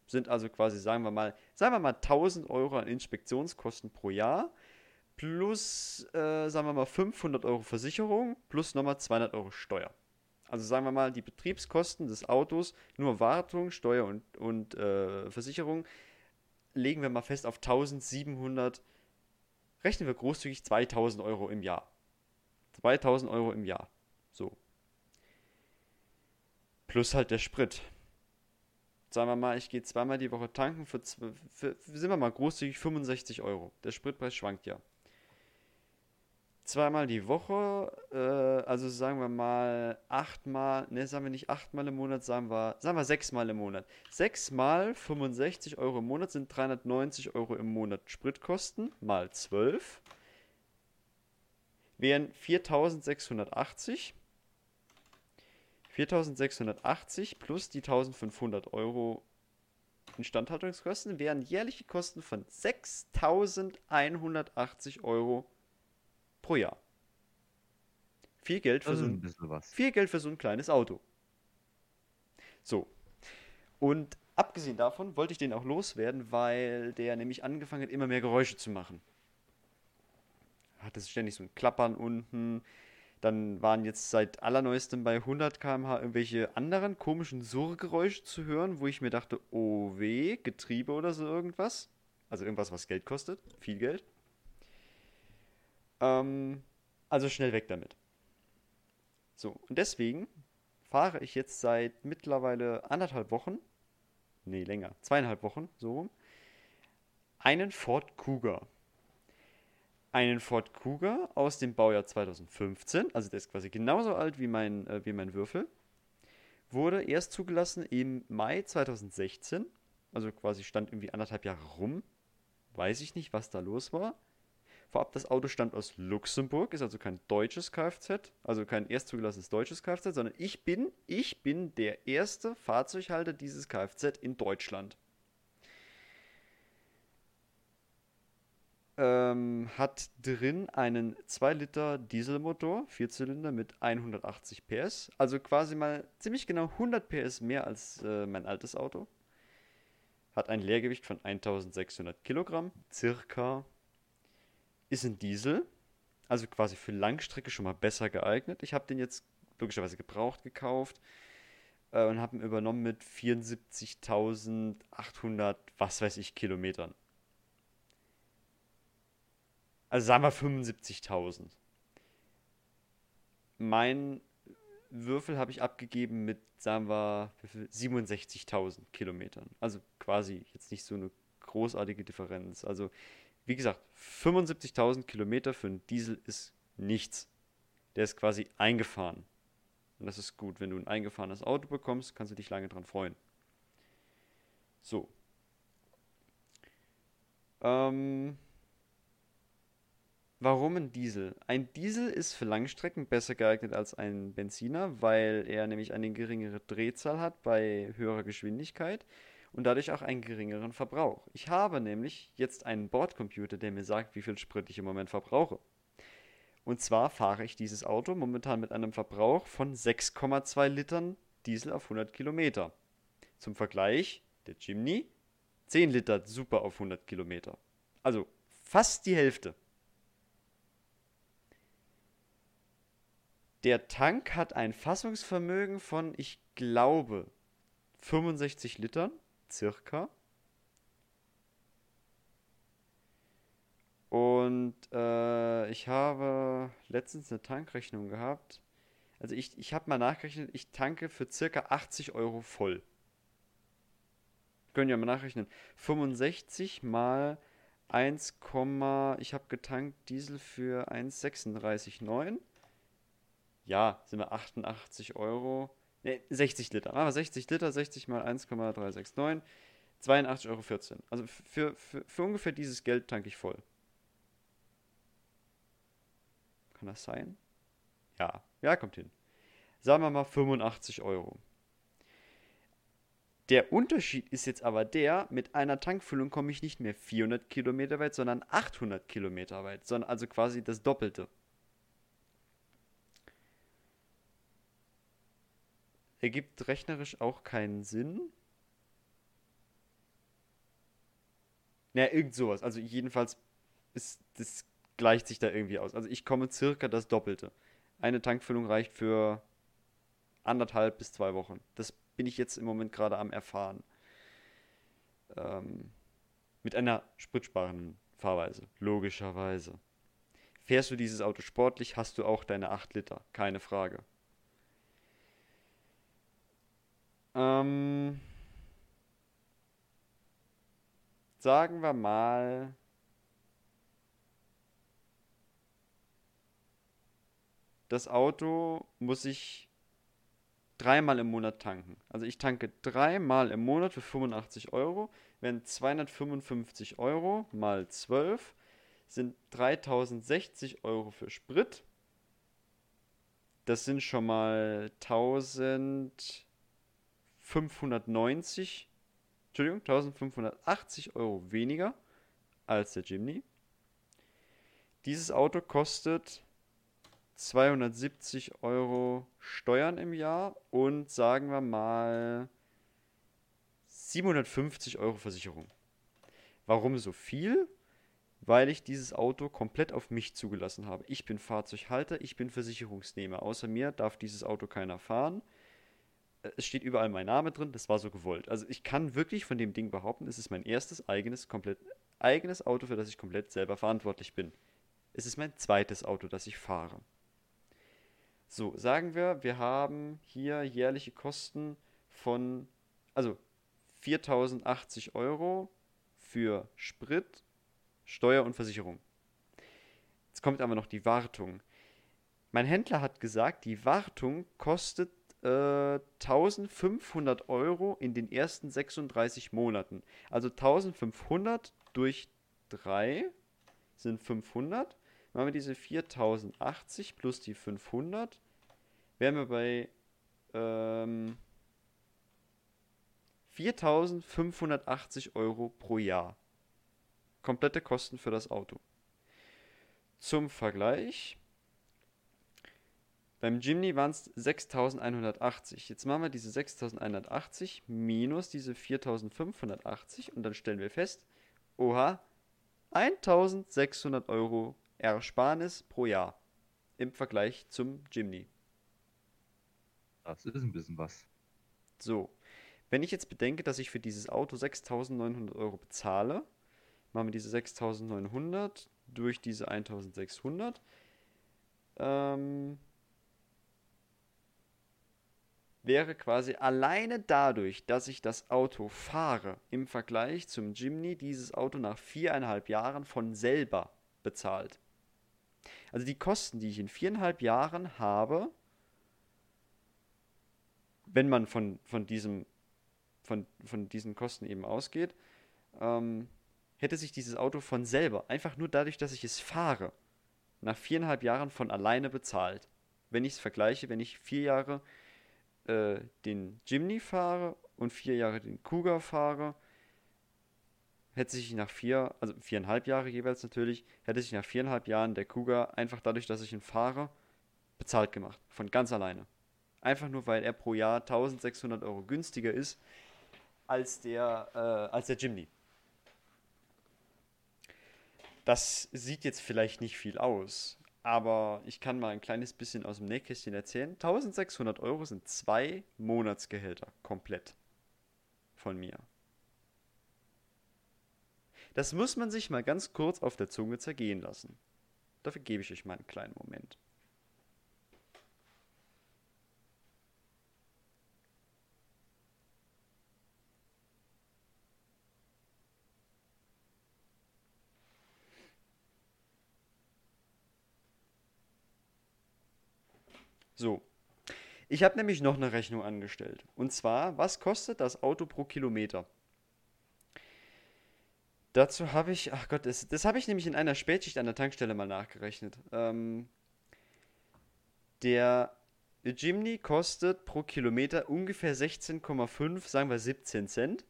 Sind also quasi, sagen wir mal, sagen wir mal 1000 Euro an Inspektionskosten pro Jahr plus, äh, sagen wir mal, 500 Euro Versicherung plus nochmal 200 Euro Steuer. Also sagen wir mal, die Betriebskosten des Autos, nur Wartung, Steuer und, und äh, Versicherung, legen wir mal fest auf 1700, rechnen wir großzügig 2000 Euro im Jahr. 2000 Euro im Jahr. So. Plus halt der Sprit. Sagen wir mal, ich gehe zweimal die Woche tanken für, für, sind wir mal großzügig, 65 Euro. Der Spritpreis schwankt ja. Zweimal die Woche, äh, also sagen wir mal achtmal, ne, sagen wir nicht achtmal im Monat, sagen wir, sagen wir sechsmal im Monat. Sechsmal 65 Euro im Monat sind 390 Euro im Monat Spritkosten, mal 12 wären 4680. 4680 plus die 1500 Euro Instandhaltungskosten wären jährliche Kosten von 6180 Euro pro Jahr. Viel Geld für, so ein ein, viel Geld für so ein kleines Auto. So. Und abgesehen davon wollte ich den auch loswerden, weil der nämlich angefangen hat, immer mehr Geräusche zu machen. Hat es ständig so ein Klappern unten. Dann waren jetzt seit allerneuestem bei 100 km/h irgendwelche anderen komischen Surrgeräusche zu hören, wo ich mir dachte, oh weh, Getriebe oder so irgendwas. Also irgendwas, was Geld kostet, viel Geld. Ähm, also schnell weg damit. So, und deswegen fahre ich jetzt seit mittlerweile anderthalb Wochen, nee, länger, zweieinhalb Wochen, so rum, einen Ford Cougar. Einen Ford Cougar aus dem Baujahr 2015, also der ist quasi genauso alt wie mein, äh, wie mein Würfel. Wurde erst zugelassen im Mai 2016, also quasi stand irgendwie anderthalb Jahre rum. Weiß ich nicht, was da los war. Vorab, das Auto stammt aus Luxemburg, ist also kein deutsches Kfz, also kein erst zugelassenes deutsches Kfz, sondern ich bin, ich bin der erste Fahrzeughalter dieses Kfz in Deutschland. Ähm, hat drin einen 2 Liter Dieselmotor, Vierzylinder mit 180 PS, also quasi mal ziemlich genau 100 PS mehr als äh, mein altes Auto. Hat ein Leergewicht von 1600 Kilogramm, circa ist ein Diesel, also quasi für Langstrecke schon mal besser geeignet. Ich habe den jetzt logischerweise gebraucht gekauft äh, und habe ihn übernommen mit 74.800, was weiß ich, Kilometern. Also sagen wir 75.000. Mein Würfel habe ich abgegeben mit, sagen wir, 67.000 Kilometern. Also quasi jetzt nicht so eine großartige Differenz. Also wie gesagt, 75.000 Kilometer für einen Diesel ist nichts. Der ist quasi eingefahren. Und das ist gut. Wenn du ein eingefahrenes Auto bekommst, kannst du dich lange dran freuen. So. Ähm, warum ein Diesel? Ein Diesel ist für Langstrecken besser geeignet als ein Benziner, weil er nämlich eine geringere Drehzahl hat bei höherer Geschwindigkeit und dadurch auch einen geringeren Verbrauch. Ich habe nämlich jetzt einen Bordcomputer, der mir sagt, wie viel Sprit ich im Moment verbrauche. Und zwar fahre ich dieses Auto momentan mit einem Verbrauch von 6,2 Litern Diesel auf 100 Kilometer. Zum Vergleich, der Jimny 10 Liter super auf 100 Kilometer. Also fast die Hälfte. Der Tank hat ein Fassungsvermögen von, ich glaube, 65 Litern circa. Und äh, ich habe letztens eine Tankrechnung gehabt. Also ich, ich habe mal nachgerechnet, ich tanke für circa 80 Euro voll. Können ja mal nachrechnen. 65 mal 1, ich habe getankt Diesel für 1,36,9. Ja, sind wir 88 Euro. Ne, 60 Liter. Wir 60 Liter, 60 mal 1,369, 82,14 Euro. Also für, für, für ungefähr dieses Geld tanke ich voll. Kann das sein? Ja, ja, kommt hin. Sagen wir mal 85 Euro. Der Unterschied ist jetzt aber der, mit einer Tankfüllung komme ich nicht mehr 400 Kilometer weit, sondern 800 Kilometer weit, sondern also quasi das Doppelte. Ergibt rechnerisch auch keinen Sinn. Naja, irgend sowas. Also jedenfalls ist das gleicht sich da irgendwie aus. Also ich komme circa das Doppelte. Eine Tankfüllung reicht für anderthalb bis zwei Wochen. Das bin ich jetzt im Moment gerade am erfahren. Ähm, mit einer spritsparenden Fahrweise, logischerweise. Fährst du dieses Auto sportlich, hast du auch deine 8 Liter, keine Frage. Ähm, sagen wir mal. Das Auto muss ich dreimal im Monat tanken. Also ich tanke dreimal im Monat für 85 Euro. Wenn 255 Euro mal 12 sind 3060 Euro für Sprit. Das sind schon mal 1000. 1590, Entschuldigung, 1580 Euro weniger als der Jimny. Dieses Auto kostet 270 Euro Steuern im Jahr und sagen wir mal 750 Euro Versicherung. Warum so viel? weil ich dieses Auto komplett auf mich zugelassen habe. Ich bin Fahrzeughalter, ich bin Versicherungsnehmer. Außer mir darf dieses Auto keiner fahren. Es steht überall mein Name drin, das war so gewollt. Also ich kann wirklich von dem Ding behaupten, es ist mein erstes eigenes, komplett eigenes Auto, für das ich komplett selber verantwortlich bin. Es ist mein zweites Auto, das ich fahre. So, sagen wir, wir haben hier jährliche Kosten von, also 4080 Euro für Sprit, Steuer und Versicherung. Jetzt kommt aber noch die Wartung. Mein Händler hat gesagt, die Wartung kostet äh, 1500 Euro in den ersten 36 Monaten. Also 1500 durch 3 sind 500. Machen wir diese 4080 plus die 500, wären wir bei ähm, 4580 Euro pro Jahr. Komplette Kosten für das Auto. Zum Vergleich, beim Jimny waren es 6180. Jetzt machen wir diese 6180 minus diese 4580 und dann stellen wir fest, oha, 1600 Euro Ersparnis pro Jahr im Vergleich zum Jimny. Das ist ein bisschen was. So, wenn ich jetzt bedenke, dass ich für dieses Auto 6.900 Euro bezahle, machen wir diese 6.900 durch diese 1.600, ähm, wäre quasi alleine dadurch, dass ich das Auto fahre, im Vergleich zum Jimny dieses Auto nach viereinhalb Jahren von selber bezahlt. Also die Kosten, die ich in viereinhalb Jahren habe, wenn man von, von, diesem, von, von diesen Kosten eben ausgeht, ähm, hätte sich dieses Auto von selber, einfach nur dadurch, dass ich es fahre, nach viereinhalb Jahren von alleine bezahlt. Wenn ich es vergleiche, wenn ich vier Jahre äh, den Jimny fahre und vier Jahre den Cougar fahre, hätte sich nach vier, also viereinhalb Jahre jeweils natürlich, hätte sich nach viereinhalb Jahren der Cougar einfach dadurch, dass ich ihn fahre, bezahlt gemacht. Von ganz alleine. Einfach nur, weil er pro Jahr 1600 Euro günstiger ist als der, äh, als der Jimny. Das sieht jetzt vielleicht nicht viel aus, aber ich kann mal ein kleines bisschen aus dem Nähkästchen erzählen. 1600 Euro sind zwei Monatsgehälter komplett von mir. Das muss man sich mal ganz kurz auf der Zunge zergehen lassen. Dafür gebe ich euch mal einen kleinen Moment. So. Ich habe nämlich noch eine Rechnung angestellt. Und zwar, was kostet das Auto pro Kilometer? Dazu habe ich, ach Gott, das, das habe ich nämlich in einer Spätschicht an der Tankstelle mal nachgerechnet. Ähm, der Jimny kostet pro Kilometer ungefähr 16,5, sagen wir 17 Cent.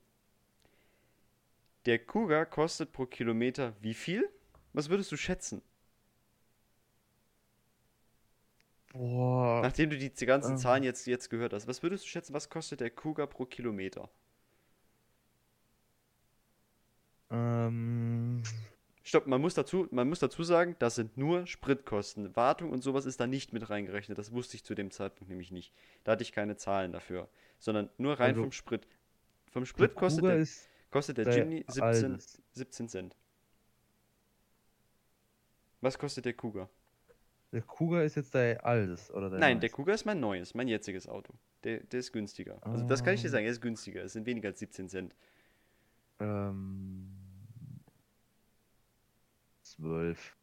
Der Cougar kostet pro Kilometer wie viel? Was würdest du schätzen? Boah. Nachdem du die ganzen Ähm. Zahlen jetzt, jetzt gehört hast, was würdest du schätzen, was kostet der Cougar pro Kilometer? Ähm, Stopp, man muss dazu, man muss dazu sagen, das sind nur Spritkosten. Wartung und sowas ist da nicht mit reingerechnet. Das wusste ich zu dem Zeitpunkt nämlich nicht. Da hatte ich keine Zahlen dafür. Sondern nur rein Also, vom Sprit. Vom Sprit kostet der, kostet der der Jimny 17, altes. 17 Cent. Was kostet der Cougar? Der Cougar ist jetzt der altes, oder der Nein, der neueste? Cougar ist mein neues, mein jetziges Auto. Der, der ist günstiger. Also das kann ich dir Ah. sagen, er ist günstiger. Es sind weniger als 17 Cent. Ähm. 12.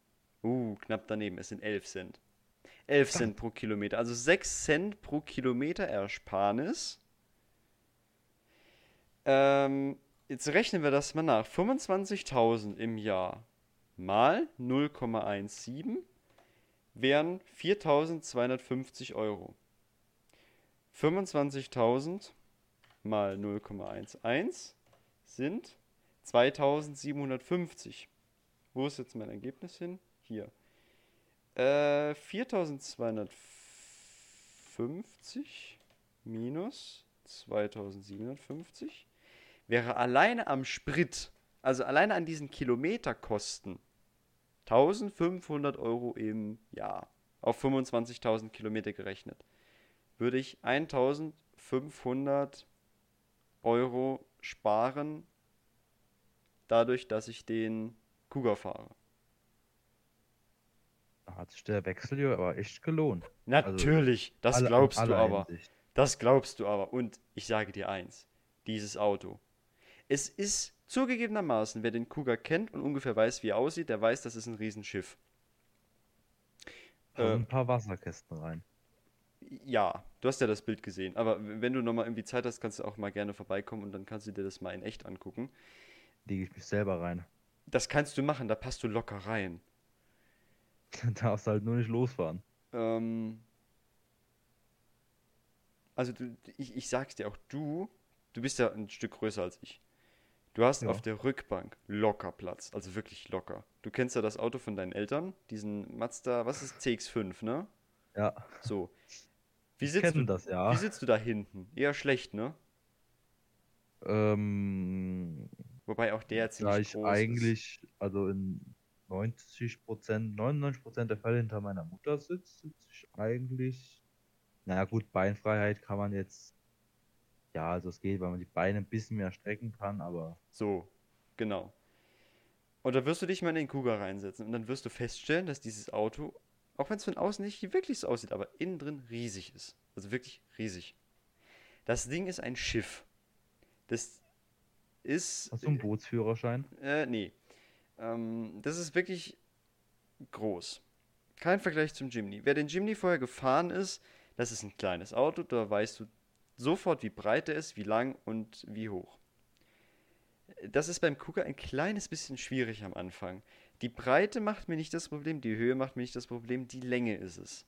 Uh, knapp daneben. Es sind 11 Cent. 11 Cent pro Kilometer. Also 6 Cent pro Kilometer Ersparnis. Ähm, jetzt rechnen wir das mal nach. 25.000 im Jahr mal 0,17 wären 4.250 Euro. 25.000 mal 0,11 sind 2.750. Wo ist jetzt mein Ergebnis hin? Hier. Äh, 4250 minus 2750 wäre alleine am Sprit, also alleine an diesen Kilometerkosten, 1500 Euro im Jahr auf 25.000 Kilometer gerechnet, würde ich 1500 Euro sparen, dadurch, dass ich den Kuga fahre. Da hat sich der Wechsel ja aber echt gelohnt. Natürlich, das Alle- glaubst du aber. Hinsicht. Das glaubst du aber. Und ich sage dir eins: dieses Auto. Es ist zugegebenermaßen, wer den Kuga kennt und ungefähr weiß, wie er aussieht, der weiß, das ist ein Riesenschiff. Äh, ein paar Wasserkästen rein. ja, du hast ja das Bild gesehen. Aber wenn du nochmal irgendwie Zeit hast, kannst du auch mal gerne vorbeikommen und dann kannst du dir das mal in echt angucken. Lege ich mich selber rein. Das kannst du machen, da passt du locker rein. Dann darfst du halt nur nicht losfahren. Ähm, also du, ich, ich sag's dir auch, du, du bist ja ein Stück größer als ich. Du hast Ja. auf der Rückbank locker Platz, also wirklich locker. Du kennst ja das Auto von deinen Eltern, diesen Mazda, was ist CX-5, ne? Ja, So. Wie sitzt du, das ja. wie sitzt du da hinten? Eher schlecht, ne? Ähm, Wobei auch der da ziemlich ich groß ist. eigentlich, also in 90 Prozent, 99 Prozent der Fälle hinter meiner Mutter sitze, sitze ich eigentlich. Naja, gut, Beinfreiheit kann man jetzt. Ja, also es geht, weil man die Beine ein bisschen mehr strecken kann, aber So, genau. Und da wirst du dich mal in den Kuga reinsetzen und dann wirst du feststellen, dass dieses Auto, auch wenn es von außen nicht wirklich so aussieht, aber innen drin riesig ist. Also wirklich riesig. Das Ding ist ein Schiff. Das ist. hast du einen Bootsführerschein? Äh, nee. Ähm, das ist wirklich groß. Kein Vergleich zum Jimny. Wer den Jimny vorher gefahren ist, das ist ein kleines Auto, da weißt du sofort, wie breit er ist, wie lang und wie hoch. Das ist beim Kuga ein kleines bisschen schwierig am Anfang. Die Breite macht mir nicht das Problem, die Höhe macht mir nicht das Problem, die Länge ist es.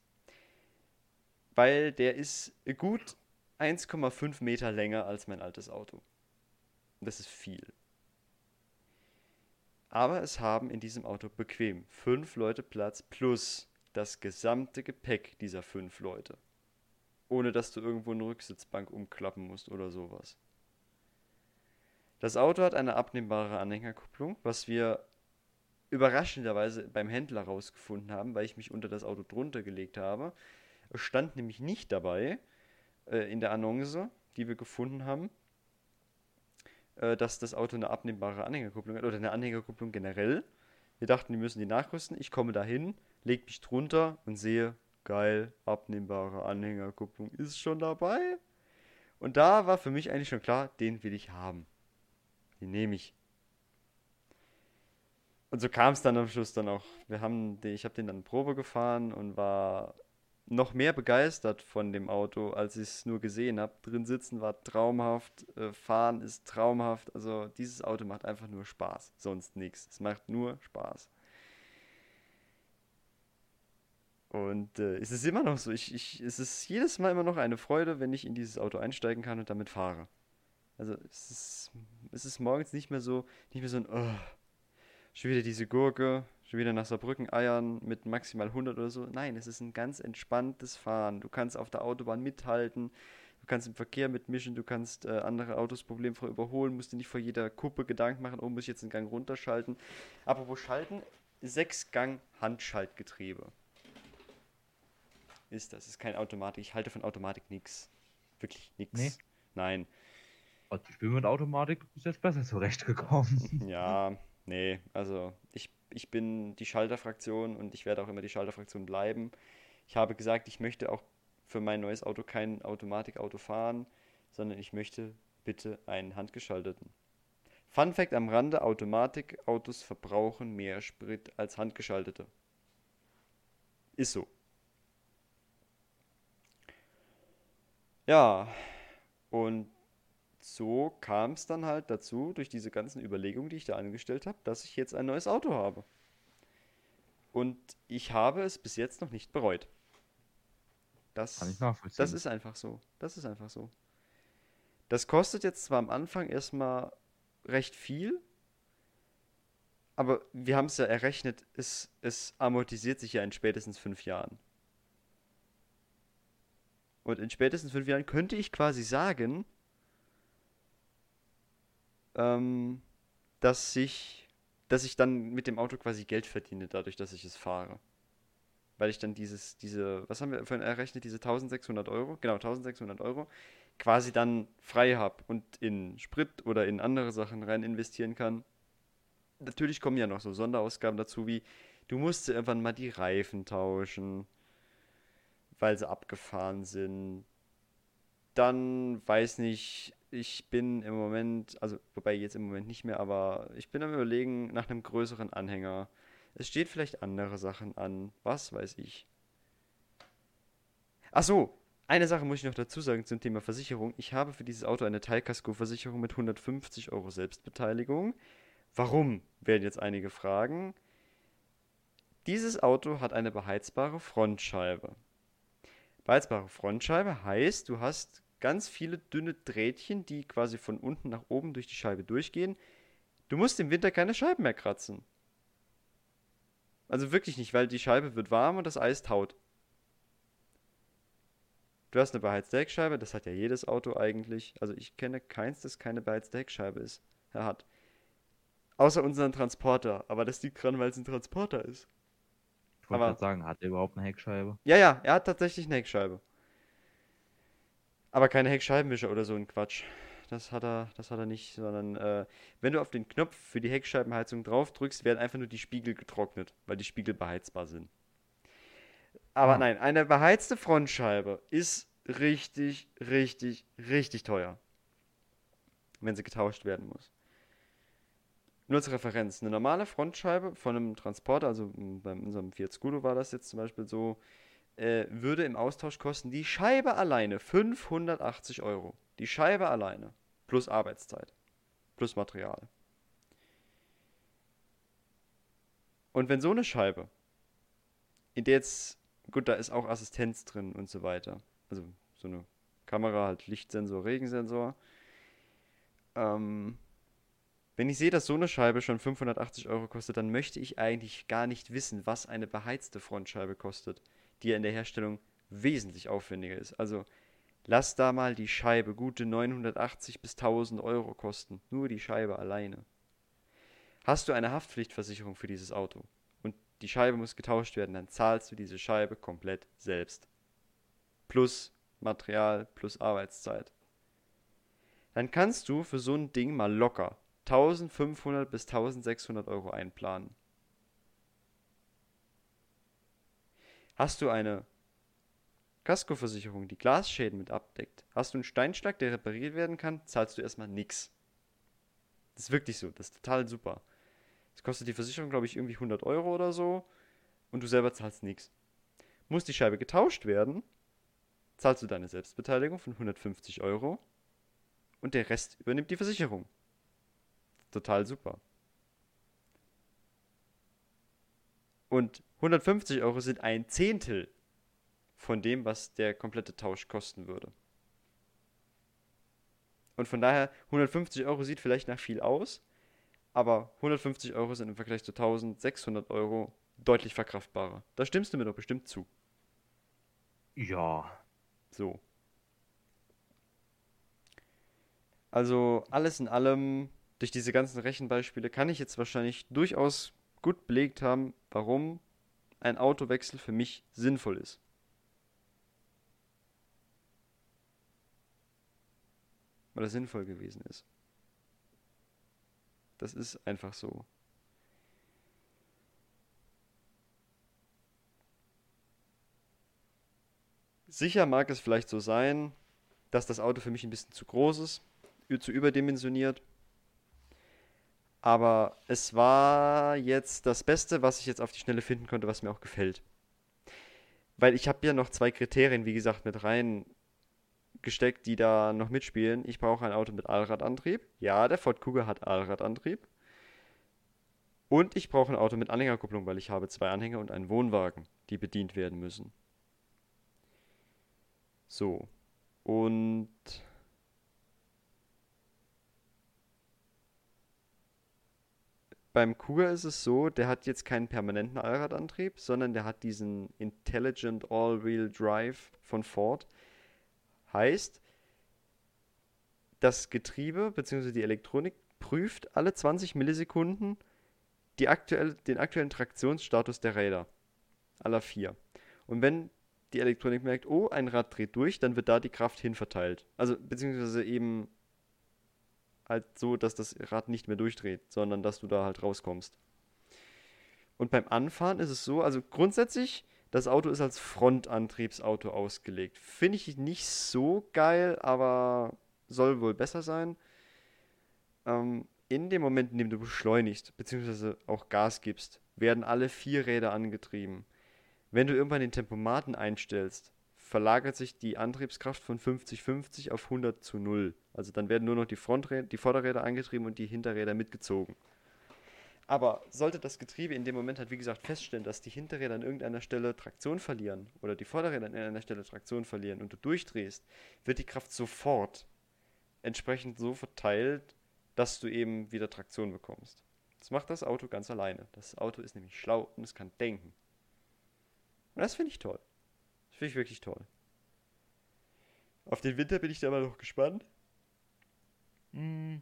Weil der ist gut 1,5 Meter länger als mein altes Auto. Das ist viel. Aber es haben in diesem Auto bequem fünf Leute Platz plus das gesamte Gepäck dieser fünf Leute. Ohne dass du irgendwo eine Rücksitzbank umklappen musst oder sowas. Das Auto hat eine abnehmbare Anhängerkupplung, was wir überraschenderweise beim Händler rausgefunden haben, weil ich mich unter das Auto drunter gelegt habe. Es stand nämlich nicht dabei äh, in der Annonce, die wir gefunden haben, äh, dass das Auto eine abnehmbare Anhängerkupplung hat oder eine Anhängerkupplung generell. Wir dachten, die müssen die nachrüsten. Ich komme dahin, leg mich drunter und sehe, geil, abnehmbare Anhängerkupplung ist schon dabei. Und da war für mich eigentlich schon klar, den will ich haben. Den nehme ich. Und so kam es dann am Schluss dann auch. Wir haben, den- ich habe den dann Probe gefahren und war noch mehr begeistert von dem Auto, als ich es nur gesehen habe. Drin sitzen war traumhaft, äh, fahren ist traumhaft. Also dieses Auto macht einfach nur Spaß, sonst nichts. Es macht nur Spaß. Und äh, es ist immer noch so. Ich, ich, es ist jedes Mal immer noch eine Freude, wenn ich in dieses Auto einsteigen kann und damit fahre. Also es ist, es ist morgens nicht mehr so, nicht mehr so ein, oh, schon wieder diese Gurke, schon wieder nach Saarbrücken eiern mit maximal 100 oder so. Nein, es ist ein ganz entspanntes Fahren. Du kannst auf der Autobahn mithalten, du kannst im Verkehr mitmischen, du kannst äh, andere Autos problemfrei überholen, musst dir nicht vor jeder Kuppe Gedanken machen, oh, muss ich jetzt einen Gang runterschalten. Apropos Schalten, Sechsgang Handschaltgetriebe. Ist das, ist kein Automatik. Ich halte von Automatik nichts. Wirklich nichts. Nee. Nein. Also ich bin mit Automatik bis jetzt besser zurechtgekommen. Ja, nee, also ich, ich bin die Schalterfraktion und ich werde auch immer die Schalterfraktion bleiben. Ich habe gesagt, ich möchte auch für mein neues Auto kein Automatikauto fahren, sondern ich möchte bitte einen handgeschalteten. Fun Fact am Rande: Automatikautos verbrauchen mehr Sprit als handgeschaltete. Ist so. Ja, und so kam es dann halt dazu, durch diese ganzen Überlegungen, die ich da angestellt habe, dass ich jetzt ein neues Auto habe. Und ich habe es bis jetzt noch nicht bereut. Das, Kann ich nachvollziehen. das ist einfach so. Das ist einfach so. Das kostet jetzt zwar am Anfang erstmal recht viel, aber wir haben es ja errechnet, es, es amortisiert sich ja in spätestens fünf Jahren. Und in spätestens fünf Jahren könnte ich quasi sagen, ähm, dass sich dass ich dann mit dem Auto quasi Geld verdiene, dadurch, dass ich es fahre. Weil ich dann dieses, diese, was haben wir vorhin errechnet, diese 1600 Euro, genau, 1600 Euro, quasi dann frei habe und in Sprit oder in andere Sachen rein investieren kann. Natürlich kommen ja noch so Sonderausgaben dazu, wie du musst irgendwann mal die Reifen tauschen, weil sie abgefahren sind. Dann, weiß nicht, ich bin im Moment, also wobei jetzt im Moment nicht mehr, aber ich bin am überlegen nach einem größeren Anhänger. Es steht vielleicht andere Sachen an, was weiß ich. Ach so, eine Sache muss ich noch dazu sagen zum Thema Versicherung. Ich habe für dieses Auto eine Teilkaskoversicherung mit 150 Euro Selbstbeteiligung. Warum, werden jetzt einige fragen. Dieses Auto hat eine beheizbare Frontscheibe. Beheizbare Frontscheibe heißt, du hast ganz viele dünne Drähtchen, die quasi von unten nach oben durch die Scheibe durchgehen. Du musst im Winter keine Scheiben mehr kratzen. Also wirklich nicht, weil die Scheibe wird warm und das Eis taut. Du hast eine beheizte Heckscheibe, das hat ja jedes Auto eigentlich. Also ich kenne keins, das keine beheizte Heckscheibe ist. Er hat. Außer unseren Transporter, aber das liegt dran, weil es ein Transporter ist. Ich wollte gerade sagen, hat er überhaupt eine Heckscheibe? Ja, ja, er hat tatsächlich eine Heckscheibe. Aber keine Heckscheibenwischer oder so ein Quatsch. Das hat er, das hat er nicht, sondern äh, wenn du auf den Knopf für die Heckscheibenheizung drauf drückst, werden einfach nur die Spiegel getrocknet, weil die Spiegel beheizbar sind. Aber Ah. nein, eine beheizte Frontscheibe ist richtig, richtig, richtig teuer. Wenn sie getauscht werden muss. Nur als Referenz, eine normale Frontscheibe von einem Transporter, also bei unserem Fiat Scudo war das jetzt zum Beispiel so, äh, würde im Austausch kosten die Scheibe alleine 580 Euro. Die Scheibe alleine. Plus Arbeitszeit. Plus Material. Und wenn so eine Scheibe, in der jetzt, gut, da ist auch Assistenz drin und so weiter. Also so eine Kamera, halt Lichtsensor, Regensensor. Ähm, wenn ich sehe, dass so eine Scheibe schon 580 Euro kostet, dann möchte ich eigentlich gar nicht wissen, was eine beheizte Frontscheibe kostet, die ja in der Herstellung wesentlich aufwendiger ist. Also lass da mal die Scheibe gute 980 bis 1000 Euro kosten. Nur die Scheibe alleine. Hast du eine Haftpflichtversicherung für dieses Auto und die Scheibe muss getauscht werden, dann zahlst du diese Scheibe komplett selbst. Plus Material, plus Arbeitszeit. Dann kannst du für so ein Ding mal locker 1500 bis 1600 Euro einplanen. Hast du eine Kaskoversicherung, die Glasschäden mit abdeckt, hast du einen Steinschlag, der repariert werden kann, zahlst du erstmal nix. Das ist wirklich so, das ist total super. Das kostet die Versicherung, glaube ich, irgendwie 100 Euro oder so und du selber zahlst nix. Muss die Scheibe getauscht werden, zahlst du deine Selbstbeteiligung von 150 Euro und der Rest übernimmt die Versicherung. Total super. Und 150 Euro sind ein Zehntel von dem, was der komplette Tausch kosten würde. Und von daher, 150 Euro sieht vielleicht nach viel aus, aber 150 Euro sind im Vergleich zu 1600 Euro deutlich verkraftbarer. Da stimmst du mir doch bestimmt zu. Ja. So. Also alles in allem, durch diese ganzen Rechenbeispiele kann ich jetzt wahrscheinlich durchaus gut belegt haben, warum ein Autowechsel für mich sinnvoll ist. Oder sinnvoll gewesen ist. Das ist einfach so. Sicher mag es vielleicht so sein, dass das Auto für mich ein bisschen zu groß ist, zu überdimensioniert. Aber es war jetzt das Beste, was ich jetzt auf die Schnelle finden konnte, was mir auch gefällt. Weil ich habe ja noch zwei Kriterien, wie gesagt, mit reingesteckt, die da noch mitspielen. Ich brauche ein Auto mit Allradantrieb. Ja, der Ford Kuga hat Allradantrieb. Und ich brauche ein Auto mit Anhängerkupplung, weil ich habe zwei Anhänger und einen Wohnwagen, die bedient werden müssen. So. Und beim Kuga ist es so, der hat jetzt keinen permanenten Allradantrieb, sondern der hat diesen Intelligent All-Wheel Drive von Ford. Heißt, das Getriebe bzw. die Elektronik prüft alle 20 Millisekunden, die aktuelle, den aktuellen Traktionsstatus der Räder. Aller vier. Und wenn die Elektronik merkt, oh, ein Rad dreht durch, dann wird da die Kraft hinverteilt. Also beziehungsweise eben halt so, dass das Rad nicht mehr durchdreht, sondern dass du da halt rauskommst. Und beim Anfahren ist es so, also grundsätzlich, das Auto ist als Frontantriebsauto ausgelegt. Finde ich nicht so geil, aber soll wohl besser sein. Ähm, in dem Moment, in dem du beschleunigst, beziehungsweise auch Gas gibst, werden alle vier Räder angetrieben. Wenn du irgendwann den Tempomaten einstellst, verlagert sich die Antriebskraft von 50-50 auf 100 zu 0. Also dann werden nur noch die, Fronträder, die Vorderräder angetrieben und die Hinterräder mitgezogen. Aber sollte das Getriebe in dem Moment halt, wie gesagt, feststellen, dass die Hinterräder an irgendeiner Stelle Traktion verlieren oder die Vorderräder an irgendeiner Stelle Traktion verlieren und du durchdrehst, wird die Kraft sofort entsprechend so verteilt, dass du eben wieder Traktion bekommst. Das macht das Auto ganz alleine. Das Auto ist nämlich schlau und es kann denken. Und das finde ich toll. Das finde ich wirklich toll. Auf den Winter bin ich da mal noch gespannt. Mm,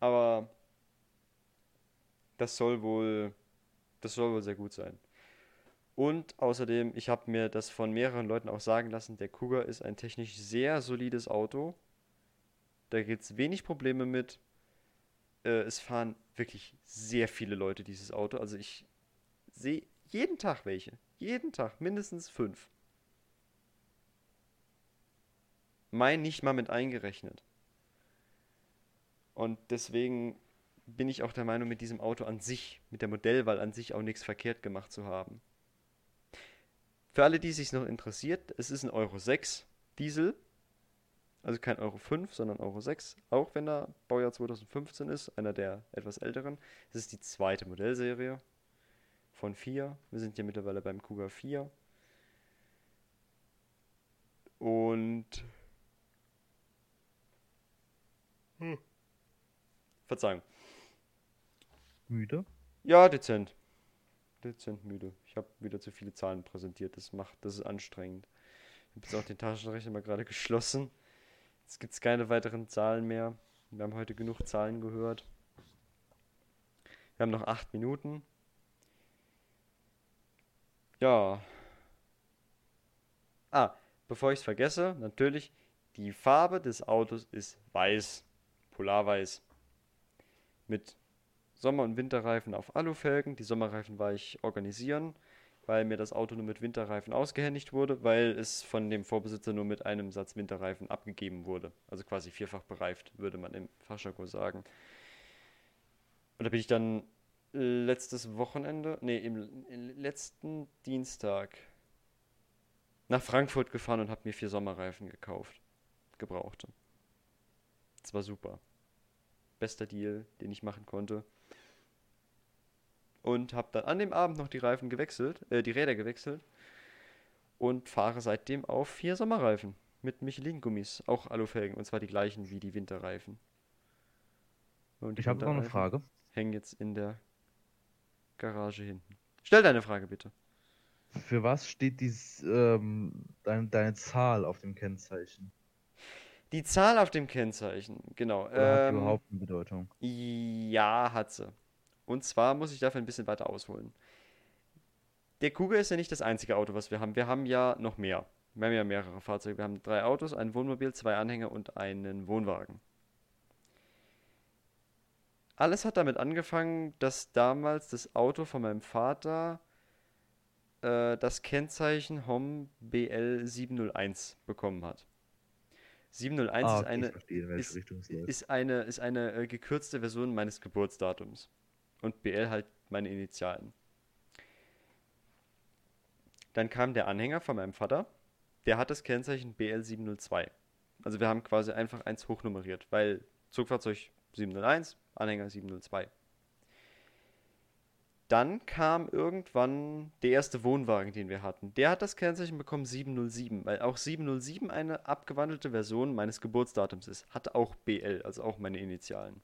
Aber das soll wohl, das soll wohl sehr gut sein. Und außerdem, ich habe mir das von mehreren Leuten auch sagen lassen, der Cougar ist ein technisch sehr solides Auto. Da gibt es wenig Probleme mit. Äh, es fahren wirklich sehr viele Leute dieses Auto. Also ich sehe jeden Tag welche. Jeden Tag mindestens fünf. Mein nicht mal mit eingerechnet. Und deswegen bin ich auch der Meinung, mit diesem Auto an sich, mit der Modellwahl an sich auch nichts verkehrt gemacht zu haben. Für alle, die sich noch interessiert, es ist ein Euro 6 Diesel, also kein Euro 5, sondern Euro 6, auch wenn er Baujahr 2015 ist, einer der etwas älteren. Es ist die zweite Modellserie von 4. Wir sind ja mittlerweile beim Cougar 4. Und hm. Verzeihung. müde? Ja, dezent. Dezent müde. Ich habe wieder zu viele Zahlen präsentiert. Das macht, das ist anstrengend. Ich habe jetzt auch den Taschenrechner mal gerade geschlossen. Jetzt gibt es keine weiteren Zahlen mehr. Wir haben heute genug Zahlen gehört. Wir haben noch acht Minuten. Ja. Ah, bevor ich es vergesse, natürlich, die Farbe des Autos ist weiß. Polarweiß. Mit Sommer- und Winterreifen auf Alufelgen. Die Sommerreifen war ich organisieren, weil mir das Auto nur mit Winterreifen ausgehändigt wurde, weil es von dem Vorbesitzer nur mit einem Satz Winterreifen abgegeben wurde. Also quasi vierfach bereift, würde man im Fachjargon sagen. Und da bin ich dann letztes Wochenende, nee, im, im letzten Dienstag nach Frankfurt gefahren und habe mir vier Sommerreifen gekauft. Gebrauchte. Das war super. Bester Deal, den ich machen konnte. Und habe dann an dem Abend noch die Reifen gewechselt, äh, die Räder gewechselt. Und fahre seitdem auf vier Sommerreifen. Mit Michelin-Gummis, auch Alufelgen. Und zwar die gleichen wie die Winterreifen. Und die Ich habe noch eine Frage. Hängen jetzt in der Garage hinten. Stell deine Frage bitte. Für was steht dies, ähm, dein, deine Zahl auf dem Kennzeichen? Die Zahl auf dem Kennzeichen, genau. Oder hat Ähm, überhaupt eine Bedeutung? Ja, hat sie. Und zwar muss ich dafür ein bisschen weiter ausholen. Der Cougar ist ja nicht das einzige Auto, was wir haben. Wir haben ja noch mehr. Wir haben ja mehrere Fahrzeuge. Wir haben drei Autos, ein Wohnmobil, zwei Anhänger und einen Wohnwagen. Alles hat damit angefangen, dass damals das Auto von meinem Vater äh, das Kennzeichen HOM BL 701 bekommen hat. 701 Ah, ist eine, verstehe, ist- ist eine, ist eine äh, gekürzte Version meines Geburtsdatums. Und BL halt meine Initialen. Dann kam der Anhänger von meinem Vater. Der hat das Kennzeichen BL702. Also wir haben quasi einfach eins hochnummeriert, weil Zugfahrzeug 701, Anhänger 702. Dann kam irgendwann der erste Wohnwagen, den wir hatten. Der hat das Kennzeichen bekommen 707, weil auch 707 eine abgewandelte Version meines Geburtsdatums ist. Hat auch BL, also auch meine Initialen.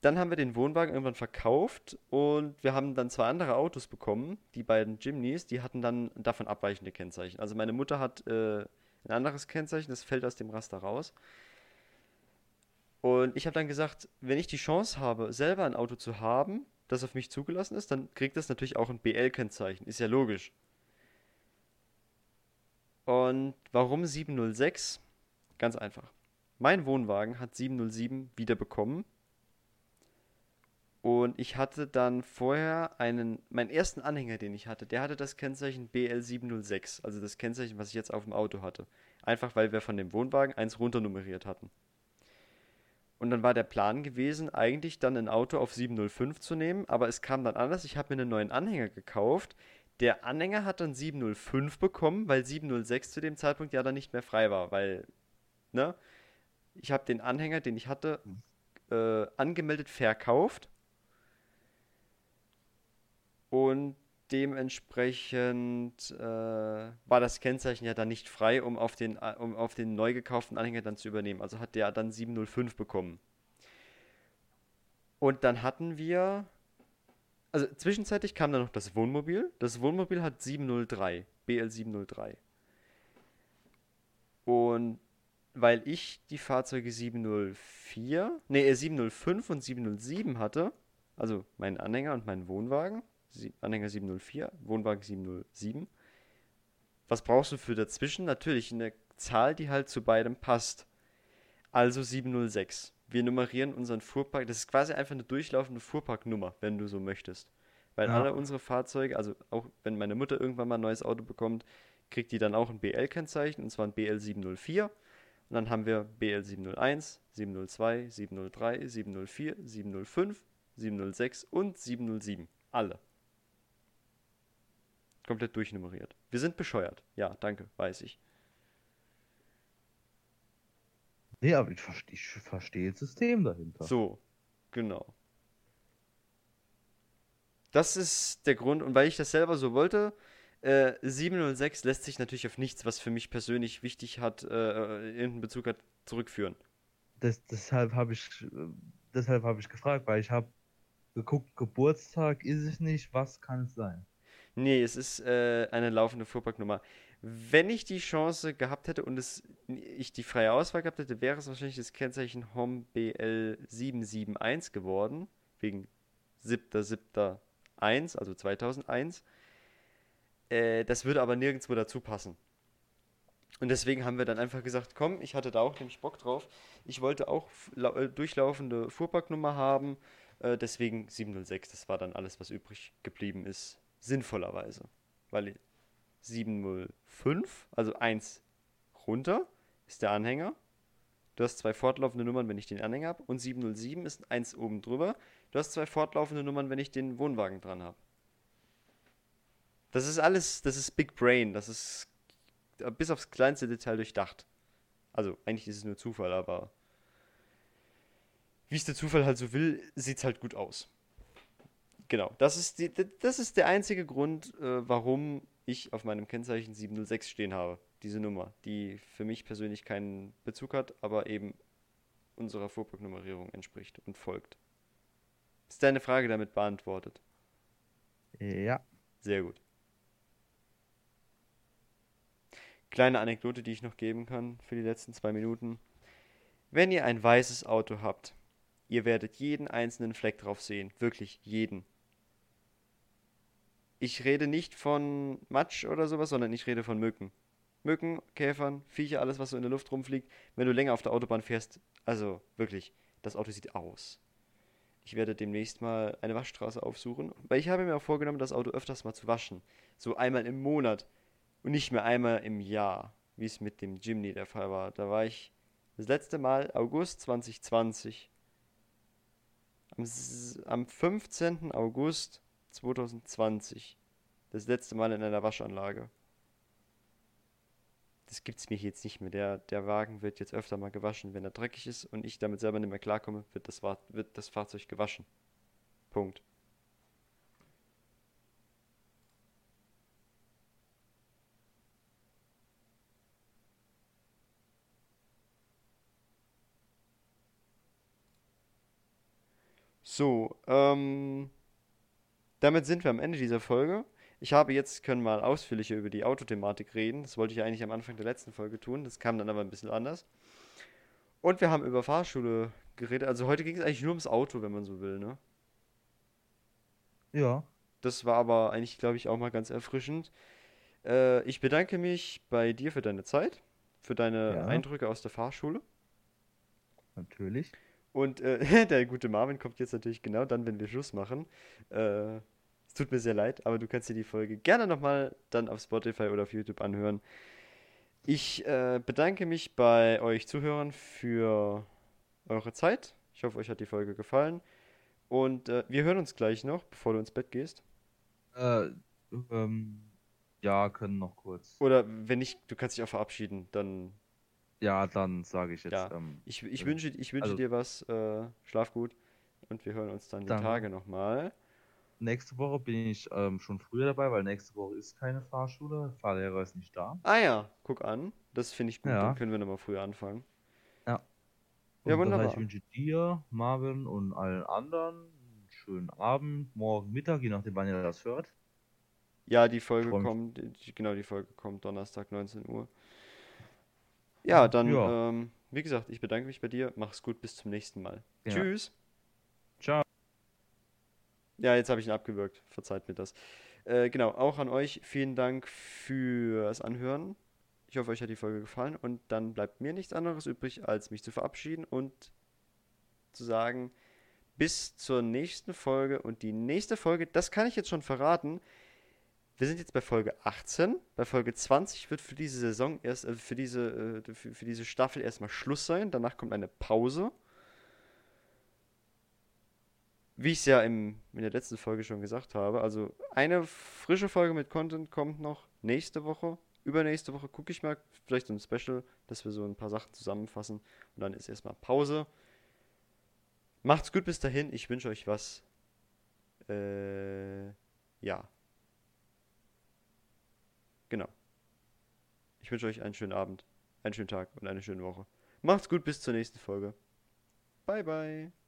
Dann haben wir den Wohnwagen irgendwann verkauft und wir haben dann zwei andere Autos bekommen. Die beiden Jimnys, die hatten dann davon abweichende Kennzeichen. Also meine Mutter hat äh, ein anderes Kennzeichen, das fällt aus dem Raster raus. Und ich habe dann gesagt, wenn ich die Chance habe, selber ein Auto zu haben, das auf mich zugelassen ist, dann kriegt das natürlich auch ein BL-Kennzeichen. Ist ja logisch. Und warum 706? Ganz einfach. Mein Wohnwagen hat 707 wieder bekommen. Und ich hatte dann vorher einen, meinen ersten Anhänger, den ich hatte, der hatte das Kennzeichen BL706, also das Kennzeichen, was ich jetzt auf dem Auto hatte. Einfach weil wir von dem Wohnwagen eins runternummeriert hatten. Und dann war der Plan gewesen, eigentlich dann ein Auto auf 705 zu nehmen, aber es kam dann anders. Ich habe mir einen neuen Anhänger gekauft. Der Anhänger hat dann 705 bekommen, weil 706 zu dem Zeitpunkt ja dann nicht mehr frei war, weil, ne? Ich habe den Anhänger, den ich hatte, äh, angemeldet verkauft. Und dementsprechend äh, war das Kennzeichen ja dann nicht frei, um auf, den, äh, um auf den neu gekauften Anhänger dann zu übernehmen. Also hat der dann 705 bekommen. Und dann hatten wir, also zwischenzeitlich kam dann noch das Wohnmobil. Das Wohnmobil hat 703, BL 703. Und weil ich die Fahrzeuge 704, nee, 705 und 707 hatte, also meinen Anhänger und meinen Wohnwagen, Anhänger 704, Wohnwagen 707. Was brauchst du für dazwischen? Natürlich eine Zahl, die halt zu beidem passt. Also 706. Wir nummerieren unseren Fuhrpark. Das ist quasi einfach eine durchlaufende Fuhrparknummer, wenn du so möchtest. Weil ja. alle unsere Fahrzeuge, also auch wenn meine Mutter irgendwann mal ein neues Auto bekommt, kriegt die dann auch ein BL-Kennzeichen, und zwar ein BL 704. Und dann haben wir BL 701, 702, 703, 704, 705, 706 und 707. Alle komplett durchnummeriert. Wir sind bescheuert. Ja, danke, weiß ich. Nee, aber ich verstehe, das System dahinter. So, genau. Das ist der Grund, und weil ich das selber so wollte, äh, 706 lässt sich natürlich auf nichts, was für mich persönlich wichtig hat, äh, irgendeinen Bezug hat, zurückführen. Das, deshalb habe ich, deshalb habe ich gefragt, weil ich habe geguckt, Geburtstag ist es nicht, was kann es sein? Nee, es ist äh, eine laufende Fuhrparknummer. Wenn ich die Chance gehabt hätte und es, ich die freie Auswahl gehabt hätte, wäre es wahrscheinlich das Kennzeichen HOM BL 771 geworden. Wegen 7.7.1, also 2001. Äh, das würde aber nirgendwo dazu passen. Und deswegen haben wir dann einfach gesagt, komm, ich hatte da auch nämlich Bock drauf. Ich wollte auch äh, durchlaufende Fuhrparknummer haben. Äh, deswegen 706, das war dann alles, was übrig geblieben ist sinnvollerweise. Weil 705, also 1 runter, ist der Anhänger. Du hast zwei fortlaufende Nummern, wenn ich den Anhänger habe. Und 707 ist 1 oben drüber. Du hast zwei fortlaufende Nummern, wenn ich den Wohnwagen dran habe. Das ist alles, das ist Big Brain. Das ist bis aufs kleinste Detail durchdacht. Also, eigentlich ist es nur Zufall, aber wie es der Zufall halt so will, sieht es halt gut aus. Genau, das ist, die, das ist der einzige Grund, äh, warum ich auf meinem Kennzeichen 706 stehen habe. Diese Nummer, die für mich persönlich keinen Bezug hat, aber eben unserer Fuhrparknummerierung entspricht und folgt. Ist deine Frage damit beantwortet? Ja. Sehr gut. Kleine Anekdote, die ich noch geben kann für die letzten zwei Minuten. Wenn ihr ein weißes Auto habt, ihr werdet jeden einzelnen Fleck drauf sehen. Wirklich jeden ich rede nicht von Matsch oder sowas, sondern ich rede von Mücken. Mücken, Käfern, Viecher, alles, was so in der Luft rumfliegt. Wenn du länger auf der Autobahn fährst, also wirklich, das Auto sieht aus. Ich werde demnächst mal eine Waschstraße aufsuchen, weil ich habe mir auch vorgenommen, das Auto öfters mal zu waschen. So einmal im Monat und nicht mehr einmal im Jahr, wie es mit dem Jimny der Fall war. Da war ich das letzte Mal August 2020. Am, am 15. August 2020. Das letzte Mal in einer Waschanlage. Das gibt's mir jetzt nicht mehr. Der, der Wagen wird jetzt öfter mal gewaschen. Wenn er dreckig ist und ich damit selber nicht mehr klarkomme, wird das, wird das Fahrzeug gewaschen. Punkt. So, ähm, damit sind wir am Ende dieser Folge. Ich habe jetzt können mal ausführlicher über die Autothematik reden. Das wollte ich eigentlich am Anfang der letzten Folge tun. Das kam dann aber ein bisschen anders. Und wir haben über Fahrschule geredet. Also heute ging es eigentlich nur ums Auto, wenn man so will, ne? Ja. Das war aber eigentlich, glaube ich, auch mal ganz erfrischend. Äh, ich bedanke mich bei dir für deine Zeit, für deine Ja. Eindrücke aus der Fahrschule. Natürlich. Und äh, der gute Marvin kommt jetzt natürlich genau dann, wenn wir Schluss machen. Äh, es tut mir sehr leid, aber du kannst dir die Folge gerne nochmal dann auf Spotify oder auf YouTube anhören. Ich äh, bedanke mich bei euch Zuhörern für eure Zeit. Ich hoffe, euch hat die Folge gefallen. Und äh, wir hören uns gleich noch, bevor du ins Bett gehst. Äh, ähm, ja, können noch kurz. Oder wenn nicht, du kannst dich auch verabschieden. Dann, Ja, dann sage ich jetzt. Ja. Ähm, ich, ich Ähm, wünsche, ich wünsche also- dir was. Äh, schlaf gut. Und wir hören uns dann die. Tage nochmal. Nächste Woche bin ich ähm, schon früher dabei, weil nächste Woche ist keine Fahrschule. Fahrlehrer ist nicht da. Ah ja, guck an. Das finde ich gut. Ja. Dann können wir nochmal früher anfangen. Und Ja, das heißt, wunderbar. ich wünsche dir, Marvin und allen anderen einen schönen Abend, morgen Mittag, je nachdem, wann ihr das hört. Ja, die Folge Freu mich. kommt, genau, die Folge kommt Donnerstag 19 Uhr. Ja, dann, Ja. Ähm, wie gesagt, ich bedanke mich bei dir. Mach's gut, bis zum nächsten Mal. Ja. Tschüss. Ja, jetzt habe ich ihn abgewürgt. Verzeiht mir das. Äh, genau, auch an euch vielen Dank fürs Anhören. Ich hoffe, euch hat die Folge gefallen und dann bleibt mir nichts anderes übrig, als mich zu verabschieden und zu sagen, bis zur nächsten Folge und die nächste Folge, das kann ich jetzt schon verraten. Wir sind jetzt bei Folge 18. Bei Folge 20 wird für diese Saison erst, äh, für diese, äh, für, für diese Staffel erstmal Schluss sein. Danach kommt eine Pause. Wie ich es ja im, in der letzten Folge schon gesagt habe. Also eine frische Folge mit Content kommt noch nächste Woche. Übernächste Woche gucke ich mal, vielleicht so ein Special, dass wir so ein paar Sachen zusammenfassen. Und dann ist erstmal Pause. Macht's gut bis dahin. Ich wünsche euch was. Äh, ja. Genau. Ich wünsche euch einen schönen Abend, einen schönen Tag und eine schöne Woche. Macht's gut bis zur nächsten Folge. Bye, bye.